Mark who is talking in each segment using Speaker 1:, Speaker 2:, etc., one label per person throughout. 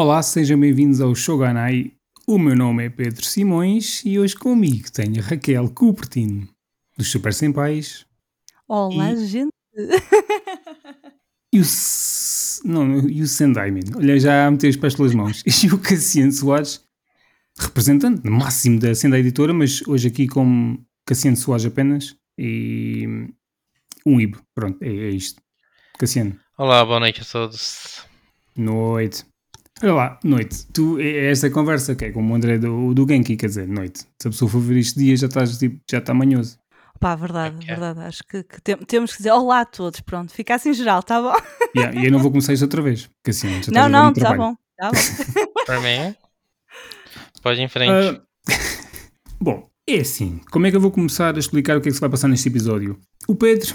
Speaker 1: Olá, sejam bem-vindos ao Shoganai. O meu nome é Pedro Simões e hoje comigo tenho a Raquel Cupertino, dos Super Senpais.
Speaker 2: Olá,
Speaker 1: E-
Speaker 2: gente.
Speaker 1: E o, não, e o Sendai, man. Olha, já a meter os pés pelas mãos. E o Cassiano Soares, representante máximo da Sendai Editora, mas hoje aqui como Cassiano Soares apenas. E um IB. Pronto, é, é isto. Cassiano,
Speaker 3: Olá, boa noite a todos.
Speaker 1: noite. Olha lá, noite. Tu, é é esta conversa que é como o André do, do Genki, quer dizer, noite. Se a pessoa for ver este dia, já estás tipo, já está manhoso.
Speaker 2: Pá, verdade,
Speaker 3: Ok.
Speaker 2: verdade. Acho que, que tem- temos que dizer olá a todos. Pronto, fica assim em geral, tá bom?
Speaker 1: Yeah, e eu não vou começar isto outra vez. Cassiano, já estás
Speaker 2: Não, não, tá
Speaker 1: trabalho.
Speaker 2: bom, tá bom.
Speaker 3: Por mim, pode ir em frente.
Speaker 1: Ah, bom, é assim. Como é que eu vou começar a explicar o que é que se vai passar neste episódio? O Pedro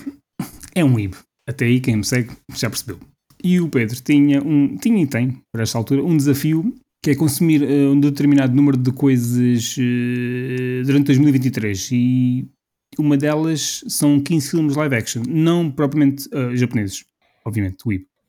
Speaker 1: é um IB. Até aí quem me segue já percebeu. E o Pedro tinha, um, tinha e tem, para esta altura, um desafio que é consumir eh, um determinado número de coisas eh, durante 2023. E uma delas são 15 filmes live action. Não propriamente eh, japoneses, obviamente.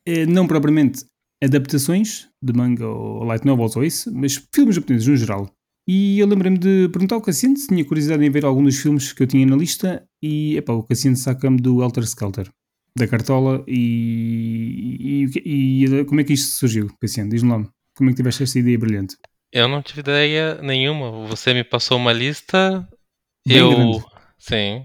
Speaker 1: Eh, não propriamente adaptações de manga ou light novels ou isso, mas filmes japoneses no geral. E eu lembrei-me de perguntar ao Cassiano se tinha curiosidade em ver algum dos filmes que eu tinha na lista e epá, o Cassiano saca-me do Helter Skelter, da Cartola e, e, e como é que isto surgiu, Cassiano? Diz-me lá, como é que tiveste esta ideia brilhante?
Speaker 3: Eu não tive ideia nenhuma. Você me passou uma lista.
Speaker 1: Bem
Speaker 3: eu.
Speaker 1: grande.
Speaker 3: Sim.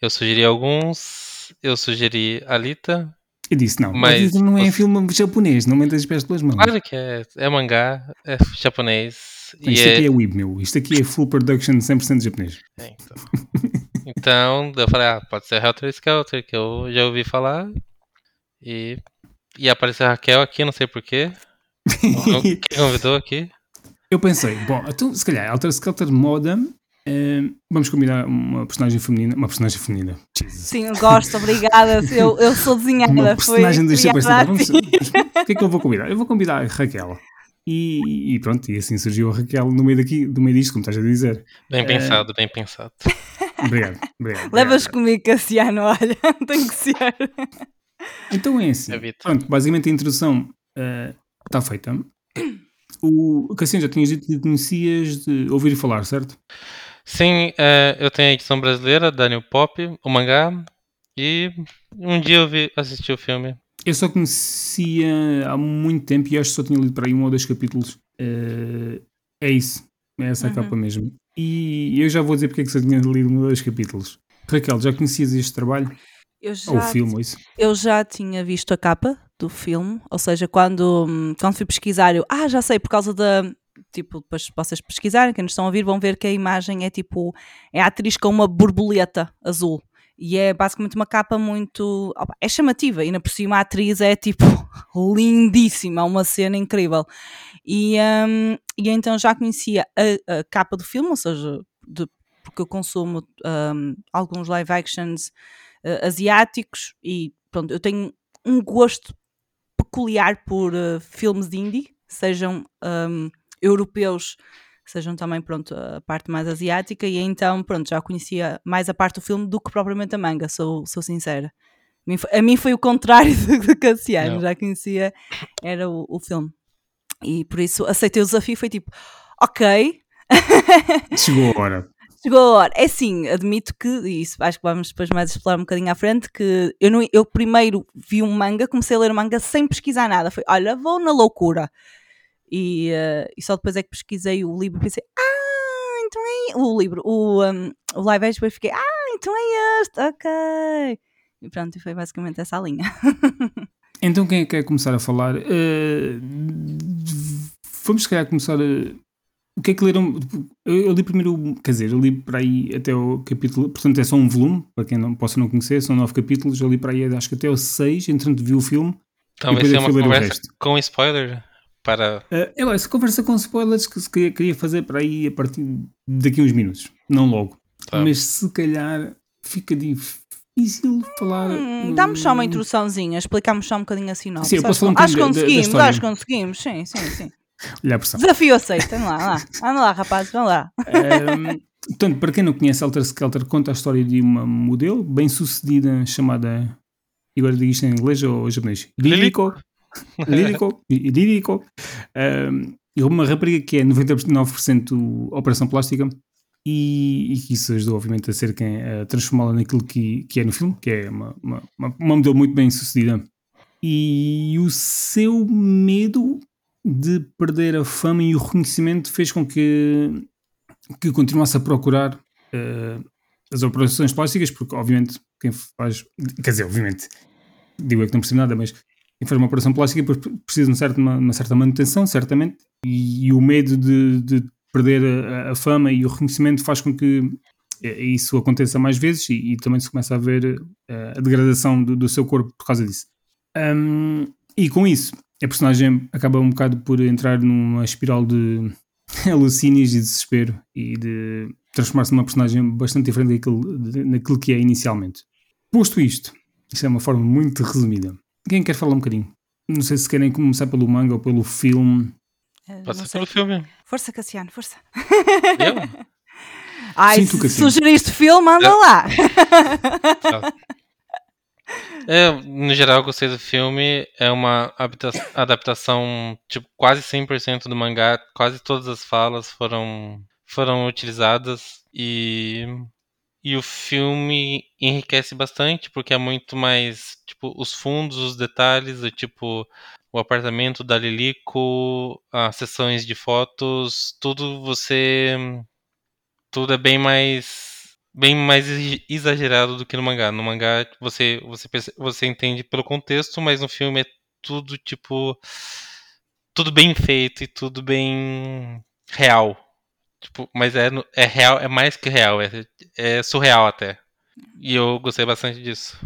Speaker 3: Eu sugeri alguns. Eu sugeri Alita.
Speaker 1: Eu disse, não,
Speaker 3: Mas
Speaker 1: não é
Speaker 3: você-
Speaker 1: filme japonês, não metas os pés pelas mãos.
Speaker 3: Claro que é. É mangá. É japonês. E
Speaker 1: Isto
Speaker 3: é.
Speaker 1: aqui é Weeb, meu. Isto aqui é full production 100% japonês.
Speaker 3: é, então. então, eu falei, ah, pode ser Helter Skelter, que eu já ouvi falar. E. E apareceu a Raquel aqui, não sei porquê. Quem convidou aqui?
Speaker 1: Eu pensei, bom, então se calhar Helter Skelter moda, eh, vamos combinar uma personagem feminina, uma personagem feminina. Jesus.
Speaker 2: Sim, eu gosto, obrigada. Eu, eu sou desenhada.
Speaker 1: Uma
Speaker 2: foi
Speaker 1: personagem
Speaker 2: criada
Speaker 1: Sentai.
Speaker 2: assim.
Speaker 1: Vamos- mas O que é que eu vou convidar? Eu vou convidar a Raquel. E, e pronto, e assim surgiu a Raquel no meio, daqui, no meio disto, como estás a dizer.
Speaker 3: Bem
Speaker 1: É.
Speaker 3: pensado, bem pensado.
Speaker 1: Obrigado. obrigado
Speaker 2: Levas
Speaker 1: obrigado.
Speaker 2: comigo, Cassiano, olha, tem que ser.
Speaker 1: Então é assim. Pronto, basicamente a introdução eh, está feita. O Cassiano já tinhas dito que conhecias de ouvir falar, certo?
Speaker 3: Sim, eh, eu tenho a edição brasileira da New Pop, o mangá, e um dia eu vi, assisti o filme.
Speaker 1: Eu só conhecia há muito tempo e acho que só tinha lido para aí um ou dois capítulos. Eh, é isso. É essa a
Speaker 2: Uhum.
Speaker 1: capa mesmo. E eu já vou dizer porque é que só tinha lido um dois capítulos. Raquel, já conhecias este trabalho?
Speaker 2: Eu
Speaker 1: Ou o
Speaker 2: já,
Speaker 1: filme, ou isso?
Speaker 2: eu já tinha visto a capa do filme, ou seja, quando, hum, quando fui pesquisar, eu, ah, já sei, por causa da. Tipo, depois vocês pesquisarem, quem nos estão a ouvir, vão ver que a imagem é tipo. É a atriz com uma borboleta azul. E é basicamente uma capa muito. opa, é chamativa, e ainda por cima a atriz é tipo lindíssima, uma cena incrível. E, hum, e então já conhecia a, a capa do filme, ou seja, de- porque eu consumo hum, alguns live actions eh, asiáticos e pronto, eu tenho um gosto peculiar por eh, filmes indie, sejam hum, europeus, sejam também pronto, a parte mais asiática, e então pronto, já conhecia mais a parte do filme do que propriamente a manga, sou, sou sincera. A mim foi, o contrário do, do Cassiano,
Speaker 3: Não.
Speaker 2: já conhecia, era o, o filme. E por isso aceitei o desafio, foi tipo, ok,
Speaker 1: Chegou a hora.
Speaker 2: Chegou a hora. É sim, admito que, e isso acho que vamos depois mais explorar um bocadinho à frente, que eu, não, eu primeiro vi um manga, comecei a ler o manga sem pesquisar nada. Foi, olha, vou na loucura. E, eh, e só depois é que pesquisei o livro e pensei, ah, então é o livro, o, um, o live action, depois fiquei, ah, então é este, ok. E pronto, e foi basicamente essa a linha.
Speaker 1: Então quem é que quer começar a falar? Eh, vamos se calhar começar a... O que é que leram? Eu, li primeiro, o- quer dizer, eu li para aí até o capítulo, portanto é só um volume, para quem não possa não conhecer, são nove capítulos, eu li para aí acho que até o seis, entretanto vi o filme.
Speaker 3: Então vai ser
Speaker 1: eu
Speaker 3: uma
Speaker 1: fui ler o
Speaker 3: conversa
Speaker 1: resto.
Speaker 3: com spoiler para.
Speaker 1: Uh, conversa com spoilers que se queria, queria fazer para aí a partir daqui a uns minutos, não logo.
Speaker 3: Tá.
Speaker 1: Mas se calhar fica difícil falar.
Speaker 2: Hum, Dá-me só uma introdução,zinha, explicamos só um bocadinho a sinopse.
Speaker 1: Sim, eu posso
Speaker 2: acho,
Speaker 1: falar um
Speaker 2: acho que
Speaker 1: bocadinho da- da
Speaker 2: conseguimos, acho que conseguimos, sim, sim, sim.
Speaker 1: Olha a pressão.
Speaker 2: Desafio aceito, anda lá, lá. Anda lá, rapaz, vamos lá.
Speaker 1: Um, portanto, para quem não conhece, Helter Skelter conta a história de uma modelo bem sucedida chamada. e Agora digo isto em inglês ou japonês? Ririko. lírico, lírico. Um, e uma rapariga que é 99% operação plástica e, e que isso ajudou obviamente a ser quem a transformá-la naquilo que, que é no filme, que é uma, uma, uma, modelo muito bem sucedida. E o seu medo de perder a fama e o reconhecimento fez com que, que continuasse a procurar uh, as operações plásticas, porque obviamente quem faz, quer dizer, obviamente, digo é que não percebo nada, mas quem faz uma operação plástica precisa de uma certa, uma, certa manutenção, certamente, e, e o medo de, de perder a, a, fama e o reconhecimento faz com que eh, isso aconteça mais vezes e, e também se começa a ver uh, a degradação do, do, seu corpo por causa disso. Um, e com isso, a personagem acaba um bocado por entrar numa espiral de alucínios e desespero e de transformar-se numa personagem bastante diferente daquilo, de, daquilo que é inicialmente. Posto isto, isto é uma forma muito resumida. Quem quer falar um bocadinho? Não sei se querem começar pelo manga ou pelo filme.
Speaker 3: Pode ser pelo filme.
Speaker 2: Força, Cassiano, força.
Speaker 3: Eu?
Speaker 2: Ai, Sim, se sugeriste filme, anda Eu... lá.
Speaker 3: É, no geral, eu gostei do filme. É uma adaptação, tipo, quase 100% do mangá. Quase todas as falas foram, foram utilizadas. E, e o filme enriquece bastante, porque é muito mais, tipo, os fundos, os detalhes, do tipo, o apartamento da Lilico, as sessões de fotos, tudo você... Tudo é bem mais bem mais exagerado do que no mangá. No mangá você você você entende pelo contexto, mas no filme é tudo tipo tudo bem feito e tudo bem real. Tipo, mas é é real, é mais que real, é, é surreal até. E eu gostei bastante disso.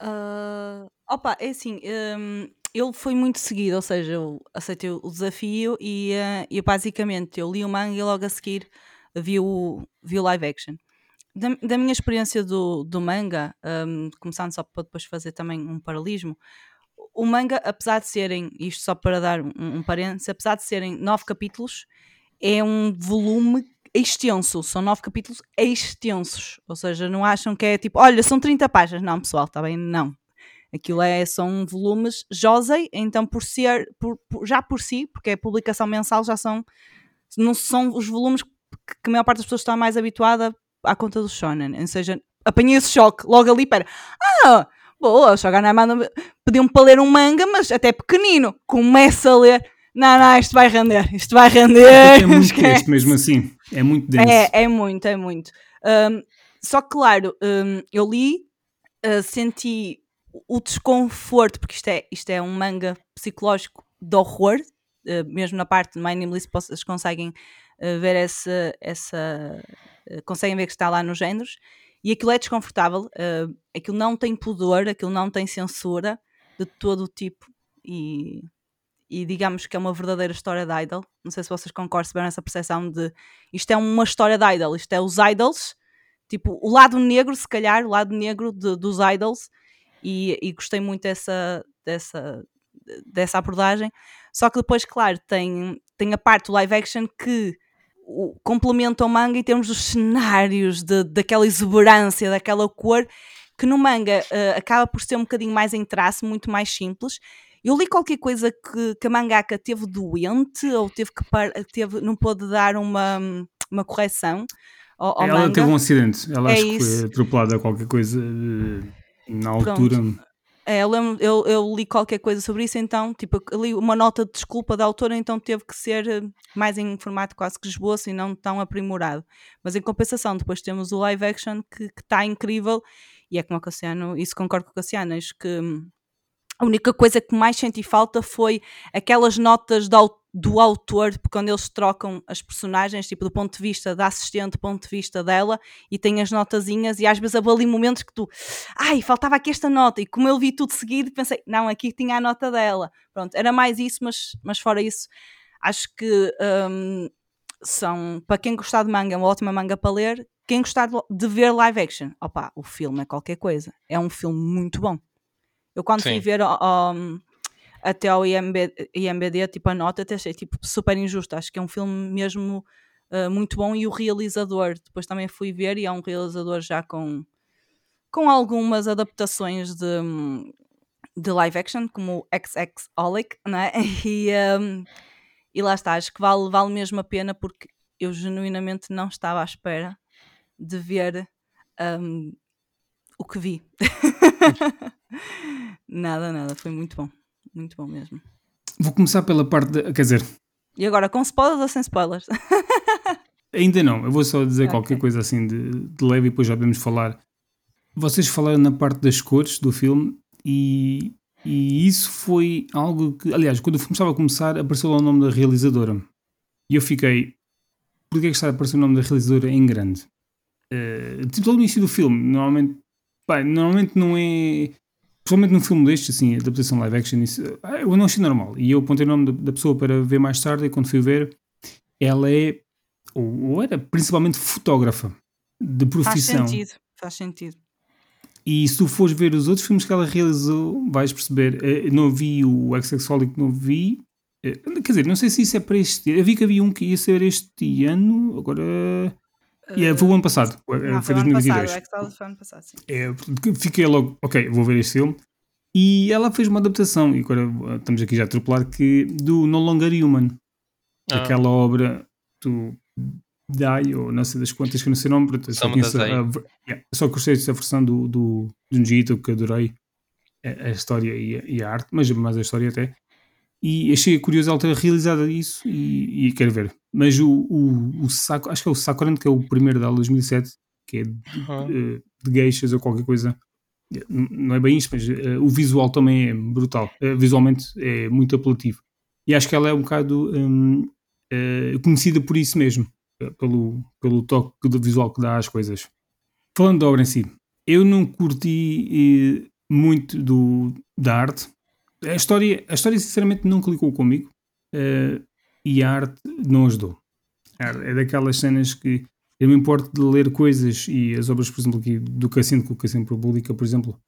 Speaker 2: Uh, opa, é assim, um, ele foi muito seguido, ou seja, eu aceitei o desafio e, uh, e basicamente eu li o manga e logo a seguir vi o, vi o live action da, da minha experiência do, do manga, um, começando só para depois fazer também um paralelismo, o manga, apesar de serem, isto só para dar um, um parênteses, apesar de serem nove capítulos, é um volume extenso, são nove capítulos extensos, ou seja, não acham que é tipo, olha, são 30 páginas, não pessoal, está bem, não. Aquilo é, são volumes Josei, então por ser, por, por, já por si, porque é publicação mensal, já são, não são os volumes que, que a maior parte das pessoas está mais habituada à conta do shonen. Ou seja, apanhei esse choque logo ali, para ah, boa, o Shogun manda pediu-me para ler um manga, mas até pequenino. Começa a ler. Não, não, isto vai render, isto vai render.
Speaker 1: É, é muito texto mesmo assim, é muito denso.
Speaker 2: É, é muito, é muito. Um, só que, claro, um, eu li, uh, senti o desconforto, porque isto é, isto é um manga psicológico de horror, uh, mesmo na parte do My Name List vocês conseguem uh, ver essa, essa conseguem ver que está lá nos géneros, e aquilo é desconfortável, aquilo não tem pudor, aquilo não tem censura de todo o tipo, e, e digamos que é uma verdadeira história de idol. Não sei se vocês concordam, se nessa percepção de isto é uma história de idol, isto é os idols, tipo o lado negro, se calhar, o lado negro de, dos idols, e, e gostei muito dessa, dessa, dessa abordagem. Só que depois, claro, tem, tem a parte do live action que o, complementa o manga em termos dos cenários, de, daquela exuberância, daquela cor, que no manga uh, acaba por ser um bocadinho mais em traço, muito mais simples. Eu li qualquer coisa que, que a mangaka teve doente ou teve que par, teve, não pôde dar uma, uma correção ao, ao
Speaker 1: Ela
Speaker 2: manga.
Speaker 1: teve um acidente, ela é acho isso. que foi atropelada a qualquer coisa uh, na altura.
Speaker 2: É, eu, lembro, eu, eu, li qualquer coisa sobre isso, então, tipo, li uma nota de desculpa da autora, então teve que ser eh, mais em formato quase que esboço e não tão aprimorado. Mas em compensação, depois temos o live action que está incrível, e é como o Cassiano, isso concordo com o Cassiano, acho que hum, a única coisa que mais senti falta foi aquelas notas do, do autor, quando eles trocam as personagens, tipo do ponto de vista da assistente, do ponto de vista dela, e tem as notazinhas, e às vezes há ali momentos que tu, ai, faltava aqui esta nota, e como eu vi tudo seguido, pensei, não, aqui tinha a nota dela. Pronto, era mais isso, mas, mas fora isso, acho que um, são, para quem gostar de manga, é uma ótima manga para ler. Quem gostar de ver live action, opa, o filme é qualquer coisa. É um filme muito bom. Eu quando Sim. fui ver um, até ao IMB, IMBD, tipo, a nota até achei tipo, super injusto. Acho que é um filme mesmo uh, muito bom e o realizador, depois também fui ver e é um realizador já com, com algumas adaptações de, de live action, como o XX Holic, não é? E, um, e lá está, acho que vale, vale mesmo a pena porque eu genuinamente não estava à espera de ver um, o que vi. nada, nada, foi muito bom. Muito bom mesmo.
Speaker 1: Vou começar pela parte. De, quer dizer.
Speaker 2: E agora, com spoilers ou sem spoilers?
Speaker 1: ainda não, eu vou só dizer okay. qualquer coisa assim de, de leve e depois já podemos falar. Vocês falaram na parte das cores do filme e, e isso foi algo que, aliás, quando o filme estava a começar, apareceu lá o nome da realizadora. E eu fiquei, porquê é que está a aparecer o nome da realizadora em grande? Uh, tipo, no início do filme, normalmente, pá, normalmente não é Principalmente num filme destes, assim, adaptação live action, isso, ah, eu não achei normal. E eu apontei o nome da, pessoa para ver mais tarde e quando fui ver, ela é, ou, ou era principalmente fotógrafa de profissão.
Speaker 2: Faz sentido, faz sentido.
Speaker 1: E se tu fores ver os outros filmes que ela realizou, vais perceber. Eu eh, não vi o X-Sexualic, não vi. Eh, quer dizer, não sei se isso é para este ano. Eu vi que havia um que ia ser este ano, agora. Yeah, foi o ano passado.
Speaker 2: Não, foi, foi 2022. Passado, o foi ano passado, sim.
Speaker 1: É, fiquei logo, ok, vou ver este filme. E ela fez uma adaptação, e agora estamos aqui já a atropelar, que, do No Longer Human. Ah. Aquela obra do Dai, ou não sei das quantas, que não sei o nome, só, conheço a, yeah, só gostei dessa versão do, do, do Njito, que adorei a, a história e a, e a, arte, mas mais a história até. E achei curioso ela ter realizado isso e, e quero ver. Mas o, o, o Saco, acho que é o Sakuran, que é o primeiro dela, 2007, que é de, uhum. de, geishas ou qualquer coisa. Não é bem isto, mas uh, o visual também é brutal. Uh, visualmente é muito apelativo. E acho que ela é um bocado um, uh, eh, conhecida por isso mesmo pelo, pelo toque do visual que dá às coisas. Falando da obra em si, eu não curti muito do, da arte. A história, a história, sinceramente, não clicou comigo eh, e a arte não ajudou. É daquelas cenas que eu me importo de ler coisas e as obras, por exemplo, aqui do Cassino, que o Cassino por exemplo,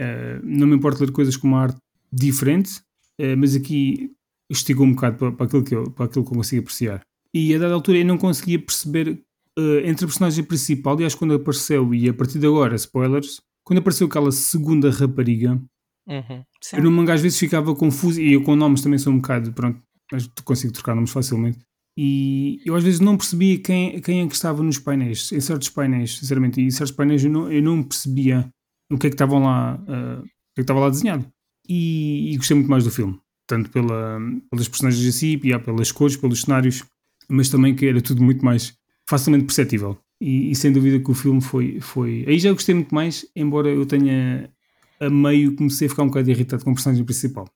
Speaker 1: eh, não me importo de ler coisas com uma arte diferente, eh, mas aqui esticou um bocado para, para, aquilo que eu, para aquilo que eu consigo apreciar. E a dada altura eu não conseguia perceber uh, entre a personagem principal, aliás, quando apareceu, e a partir de agora, spoilers, quando apareceu aquela segunda rapariga, uhum, eu no mangá às vezes ficava confuso, e eu com nomes também sou um bocado, pronto, mas consigo trocar nomes facilmente. E eu às vezes não percebia quem, quem é que estava nos painéis, em certos painéis, sinceramente, e em certos painéis eu não, eu não percebia o que é que estavam lá, uh, o que é que estava lá desenhado. E, e, gostei muito mais do filme, tanto pela, pelas personagens em si, pelas cores, pelos cenários, mas também que era tudo muito mais facilmente perceptível. E, e, sem dúvida que o filme foi, foi. Aí já gostei muito mais, embora eu tenha a meio comecei a ficar um bocado irritado com a personagem principal.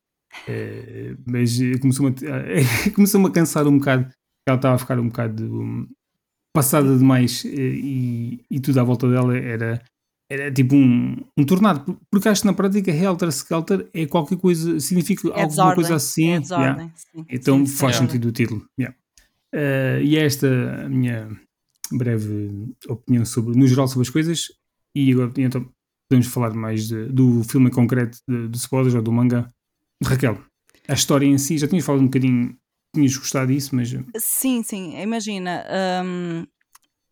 Speaker 1: É, mas começou-me a, começou a cansar um bocado. Ela estava a ficar um bocado um, passada demais e, e, tudo à volta dela era, era tipo um, um tornado. Porque acho que na prática Helter Skelter é qualquer coisa, significa é alguma coisa assim. É
Speaker 2: yeah.
Speaker 1: Então
Speaker 2: sim,
Speaker 1: faz sentido o título. Yeah. Uh, e é esta a minha breve opinião sobre, no geral sobre as coisas. E agora então podemos falar mais de, do filme em concreto, de spoilers ou do manga. Raquel, a história em si, já tinhas falado um bocadinho, tinhas gostado disso, mas.
Speaker 2: Sim, sim, imagina. Um,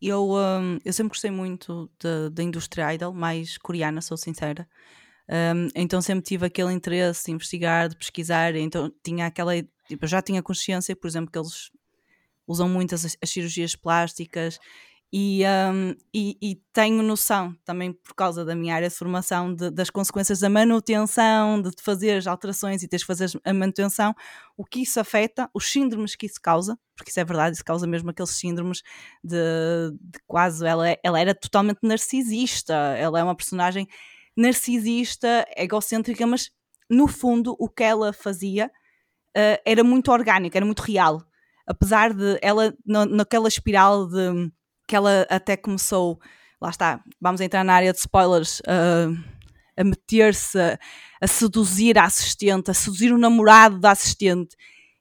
Speaker 2: eu, um, eu sempre gostei muito da indústria idol, mais coreana, sou sincera. Um, então sempre tive aquele interesse de investigar, de pesquisar, então tinha aquela. Tipo, já tinha consciência, por exemplo, que eles usam muitas as, as cirurgias plásticas e, um, e, e, tenho noção, também por causa da minha área de formação, de, das consequências da manutenção, de fazer as alterações e teres de fazer a manutenção, o que isso afeta, os síndromes que isso causa, porque isso é verdade, isso causa mesmo aqueles síndromes de, de quase. Ela, é, ela era totalmente narcisista, ela é uma personagem narcisista, egocêntrica, mas no fundo o que ela fazia uh, era muito orgânico, era muito real apesar de ela, na, naquela espiral de que ela até começou, lá está, vamos entrar na área de spoilers, uh, a meter-se, a, a, seduzir a assistente, a seduzir o namorado da assistente.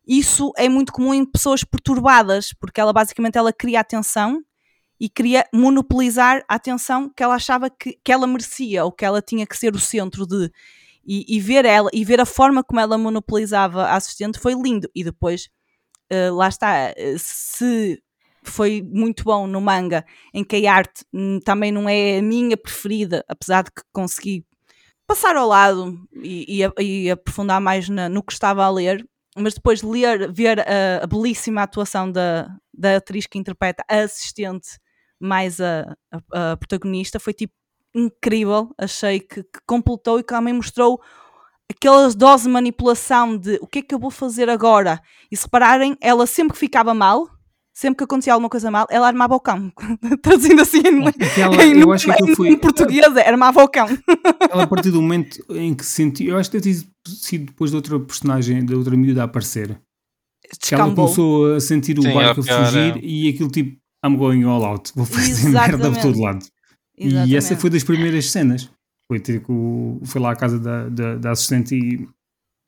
Speaker 2: Isso é muito comum em pessoas perturbadas, porque ela basicamente ela cria atenção e queria monopolizar a atenção que ela achava que, que ela merecia ou que ela tinha que ser o centro de. E, e ver ela e ver a forma como ela monopolizava a assistente foi lindo. E depois uh, lá está, uh, se foi muito bom no manga, em que a arte hum, também não é a minha preferida, apesar de que consegui passar ao lado e, e, e aprofundar mais na, no que estava a ler, mas depois de ler, ver a, a, belíssima atuação da, da atriz que interpreta a assistente mais a, a, a protagonista, foi tipo incrível. Achei que, que, completou e que também mostrou aquelas dose de manipulação de o que é que eu vou fazer agora. E se repararem, ela sempre que ficava mal, sempre que acontecia alguma coisa mal, ela armava o cão. Traduzindo assim em, Aquela, em, eu acho que foi, em português, é, armava o cão.
Speaker 1: Ela, a partir do momento em que sentiu, eu acho que deve ter sido depois de outra personagem, de outra miúda a aparecer. Que ela começou a sentir o Sim, barco a fugir e aquilo tipo, I'm going all out, vou fazer Exatamente. merda por todo lado. Exatamente. E essa foi das primeiras cenas. Foi ter com, foi lá à casa da, da, da assistente e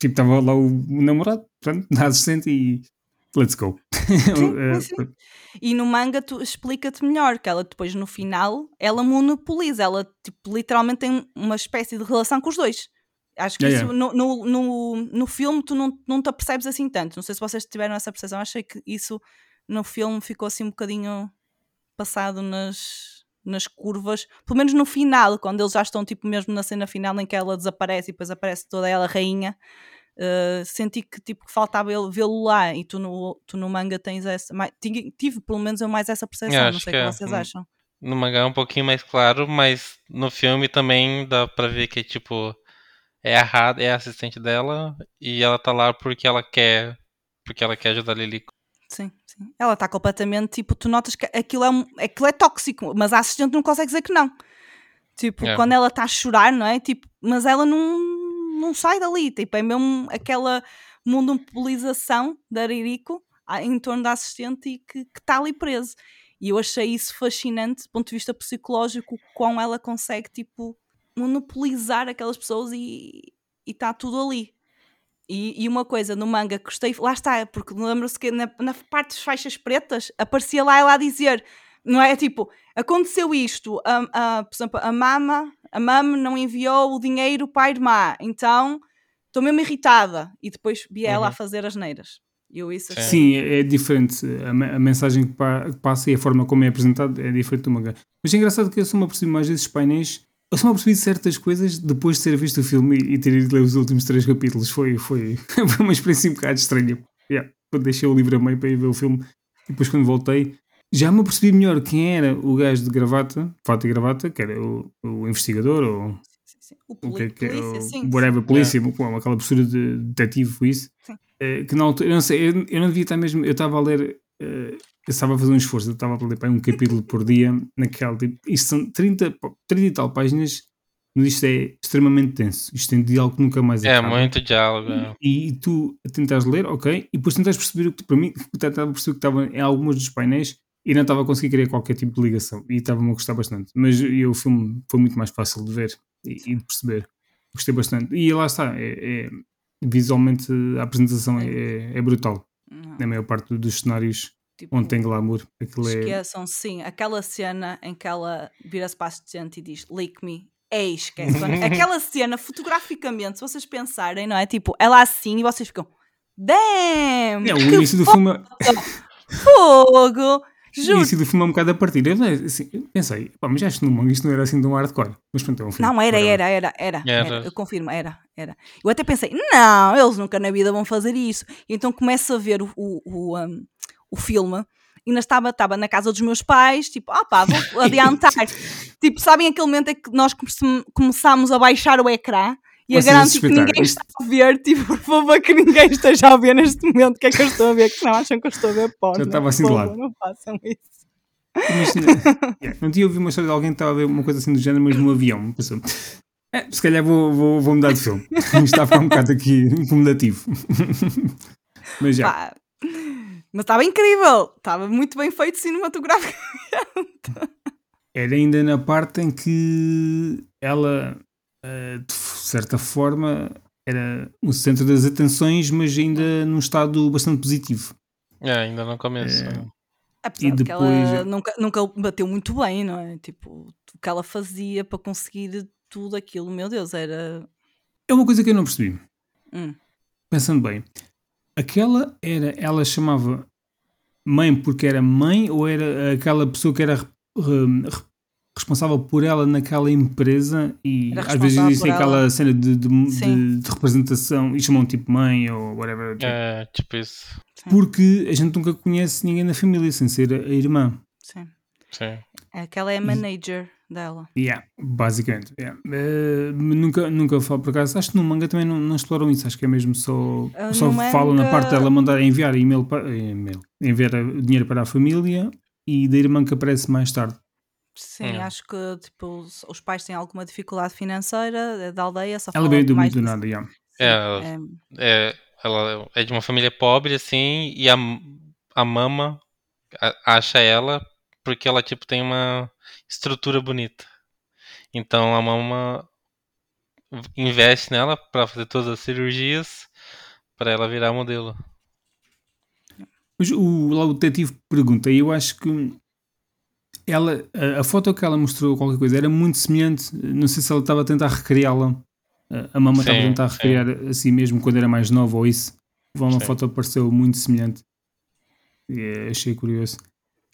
Speaker 1: tipo, estava lá o, o namorado, portanto, da assistente e let's go.
Speaker 2: Sim, sim. E no manga tu explica-te melhor que ela depois no final ela monopoliza, ela tipo, literalmente tem uma espécie de relação com os dois. Acho que yeah, isso yeah. No, no, no, no filme tu não, não te apercebes assim tanto. Não sei se vocês tiveram essa percepção. Achei que isso no filme ficou assim um bocadinho passado nas, nas curvas, pelo menos no final, quando eles já estão tipo mesmo na cena final em que ela desaparece e depois aparece toda ela rainha. Uh, senti que tipo que faltava vê-lo lá e tu no, tu no manga tens essa mais, tive, tive pelo menos eu mais essa percepção, não sei o que, é. vocês acham
Speaker 3: no mangá é um pouquinho mais claro mas no filme também dá pra ver que tipo é a é a assistente dela e ela tá lá porque ela quer porque ela quer ajudar a
Speaker 2: sim, sim ela está completamente tipo tu notas que aquilo é, aquilo é tóxico mas a assistente não consegue dizer que não tipo é. quando ela está a chorar não é tipo mas ela não não sai dali, tipo, é mesmo aquela monopolização da Aririco em torno da assistente e que está ali preso. E eu achei isso fascinante do ponto de vista psicológico, como ela consegue, tipo, monopolizar aquelas pessoas e está tudo ali. E, e, uma coisa no manga gostei, lá está, porque lembro-se que na, na, parte das faixas pretas aparecia lá ela a dizer, não é? Tipo, aconteceu isto, a, a, por exemplo, a mama a mam não enviou o dinheiro para a irmã, então estou mesmo irritada. E depois vi ela uhum. a fazer as neiras. Eu isso
Speaker 1: achei... Sim, é, é diferente. A, a mensagem que, pa, que, passa e a forma como é apresentado é diferente do mangá. Mas é engraçado que eu sou uma percebi mais desses painéis. Eu sou uma percebi certas coisas depois de ter visto o filme e, e ter ido ler os últimos três capítulos. Foi, foi, foi uma experiência um bocado estranha. Yeah. Quando deixei o livro a meio para ir ver o filme e depois quando voltei já me percebi melhor quem era o gajo de gravata, fato e gravata, que era o, o investigador ou
Speaker 2: sim, sim. o, poli que, é polícia, sim,
Speaker 1: whatever, polícia, é. aquela postura de detetive foi isso. Uh, que na altura, eu não sei, eu, eu, não devia estar mesmo, eu estava a ler, uh, eu estava a fazer um esforço, eu estava a ler para um capítulo por dia, naquela, tipo, isto são 30, 30 e tal páginas, mas isto é extremamente denso, isto tem diálogo que nunca mais
Speaker 3: é. É, muito diálogo.
Speaker 1: E, e, tu tentas ler, ok, e depois tentas perceber o que, para mim, tentava perceber o que estava em alguns dos painéis, e não estava a conseguir criar qualquer tipo de ligação e estava-me a gostar bastante. Mas o filme foi muito mais fácil de ver e, e de perceber. Gostei bastante. E lá está, é, é visualmente a apresentação é, é brutal. Não. Na maior parte dos cenários tipo, onde tem glamour.
Speaker 2: Aquilo é esqueçam, é... sim, aquela cena em que ela vira-se para a assistente e diz lick me. É esqueçam. aquela cena, fotograficamente, se vocês pensarem, não é? Tipo, ela assim e vocês ficam Damn!
Speaker 1: É, o início do filme.
Speaker 2: Fogo!
Speaker 1: Juro. O início do filme é um bocado a partir. Eu, assim, pensei, pá, mas acho que isto não era assim de um hardcore. Mas pronto, é um filme.
Speaker 2: Não, era, era, era, era, era, Eu confirmo, era, era. Eu até pensei, não, eles nunca na vida vão fazer isso. E então começo a ver o, o, o, um, o filme e ainda estava, estava na casa dos meus pais, tipo, ah pá, vou adiantar. tipo, sabem aquele momento em que nós começámos a baixar o ecrã e a garanto que ninguém está a ver, tipo, por favor, que ninguém esteja a ver neste momento o que é que eu estou a ver, que não acham que eu estou a ver pó.
Speaker 1: Já estava assim
Speaker 2: de
Speaker 1: lado.
Speaker 2: Não façam isso.
Speaker 1: Imagina, yeah, um dia ouvi uma história de alguém que estava a ver uma coisa assim do género, mas no avião. Pensou, é, se calhar vou, vou, vou mudar de filme. Isto está a ficar um bocado aqui incomodativo. mas já. Pá,
Speaker 2: mas estava incrível. Estava muito bem feito cinematográfico.
Speaker 1: Era ainda na parte em que ela de certa forma, era o centro das atenções, mas ainda num estado bastante positivo.
Speaker 3: É, ainda não começo. É,
Speaker 2: Apesar e depois... que ela nunca, nunca bateu muito bem, não é? Tipo, o que ela fazia para conseguir tudo aquilo, meu Deus, era.
Speaker 1: É uma coisa que eu não percebi.
Speaker 2: Hum.
Speaker 1: Pensando bem, aquela era, ela chamava mãe porque era mãe ou era aquela pessoa que era responsável por ela naquela empresa e às vezes
Speaker 2: por
Speaker 1: aquela
Speaker 2: ela.
Speaker 1: cena de, de-
Speaker 2: Sim.
Speaker 1: de- de representação e chamam tipo mãe ou whatever. tipo,
Speaker 3: É, tipo isso.
Speaker 1: Porque a gente nunca conhece ninguém da família sem ser a, irmã.
Speaker 2: Sim.
Speaker 3: Sim.
Speaker 2: Aquela é a manager dela.
Speaker 1: Yeah, basicamente. yeah. Eh, nunca, nunca falo por acaso. Acho que no manga também não, não exploram isso. Acho que é mesmo só,
Speaker 2: Ah,
Speaker 1: só falam na
Speaker 2: manga-
Speaker 1: parte dela mandar enviar e-mail para e-mail, enviar dinheiro para a família e da irmã que aparece mais tarde.
Speaker 2: Sim,
Speaker 3: É.
Speaker 2: acho que tipo, os, os pais têm alguma dificuldade financeira é da aldeia, só
Speaker 1: Ela veio do
Speaker 2: mais
Speaker 1: do nada, yeah.
Speaker 2: Sim,
Speaker 3: É, É, ela é de uma família pobre, assim, e a, a mama acha ela porque ela, tipo, tem uma estrutura bonita. Então a mama investe nela pra fazer todas as cirurgias pra ela virar modelo.
Speaker 1: Mas o, lá o detetive pergunta, e eu acho que ela, a, a foto que ela mostrou, qualquer coisa, era muito semelhante. Não sei se ela estava a tentar recriá-la. A, mama estava a
Speaker 3: Sim,
Speaker 1: tentar
Speaker 3: sim.
Speaker 1: recriar a si mesmo quando era mais nova ou isso. Uma
Speaker 3: Sim.
Speaker 1: foto pareceu muito semelhante. E, eh, achei curioso.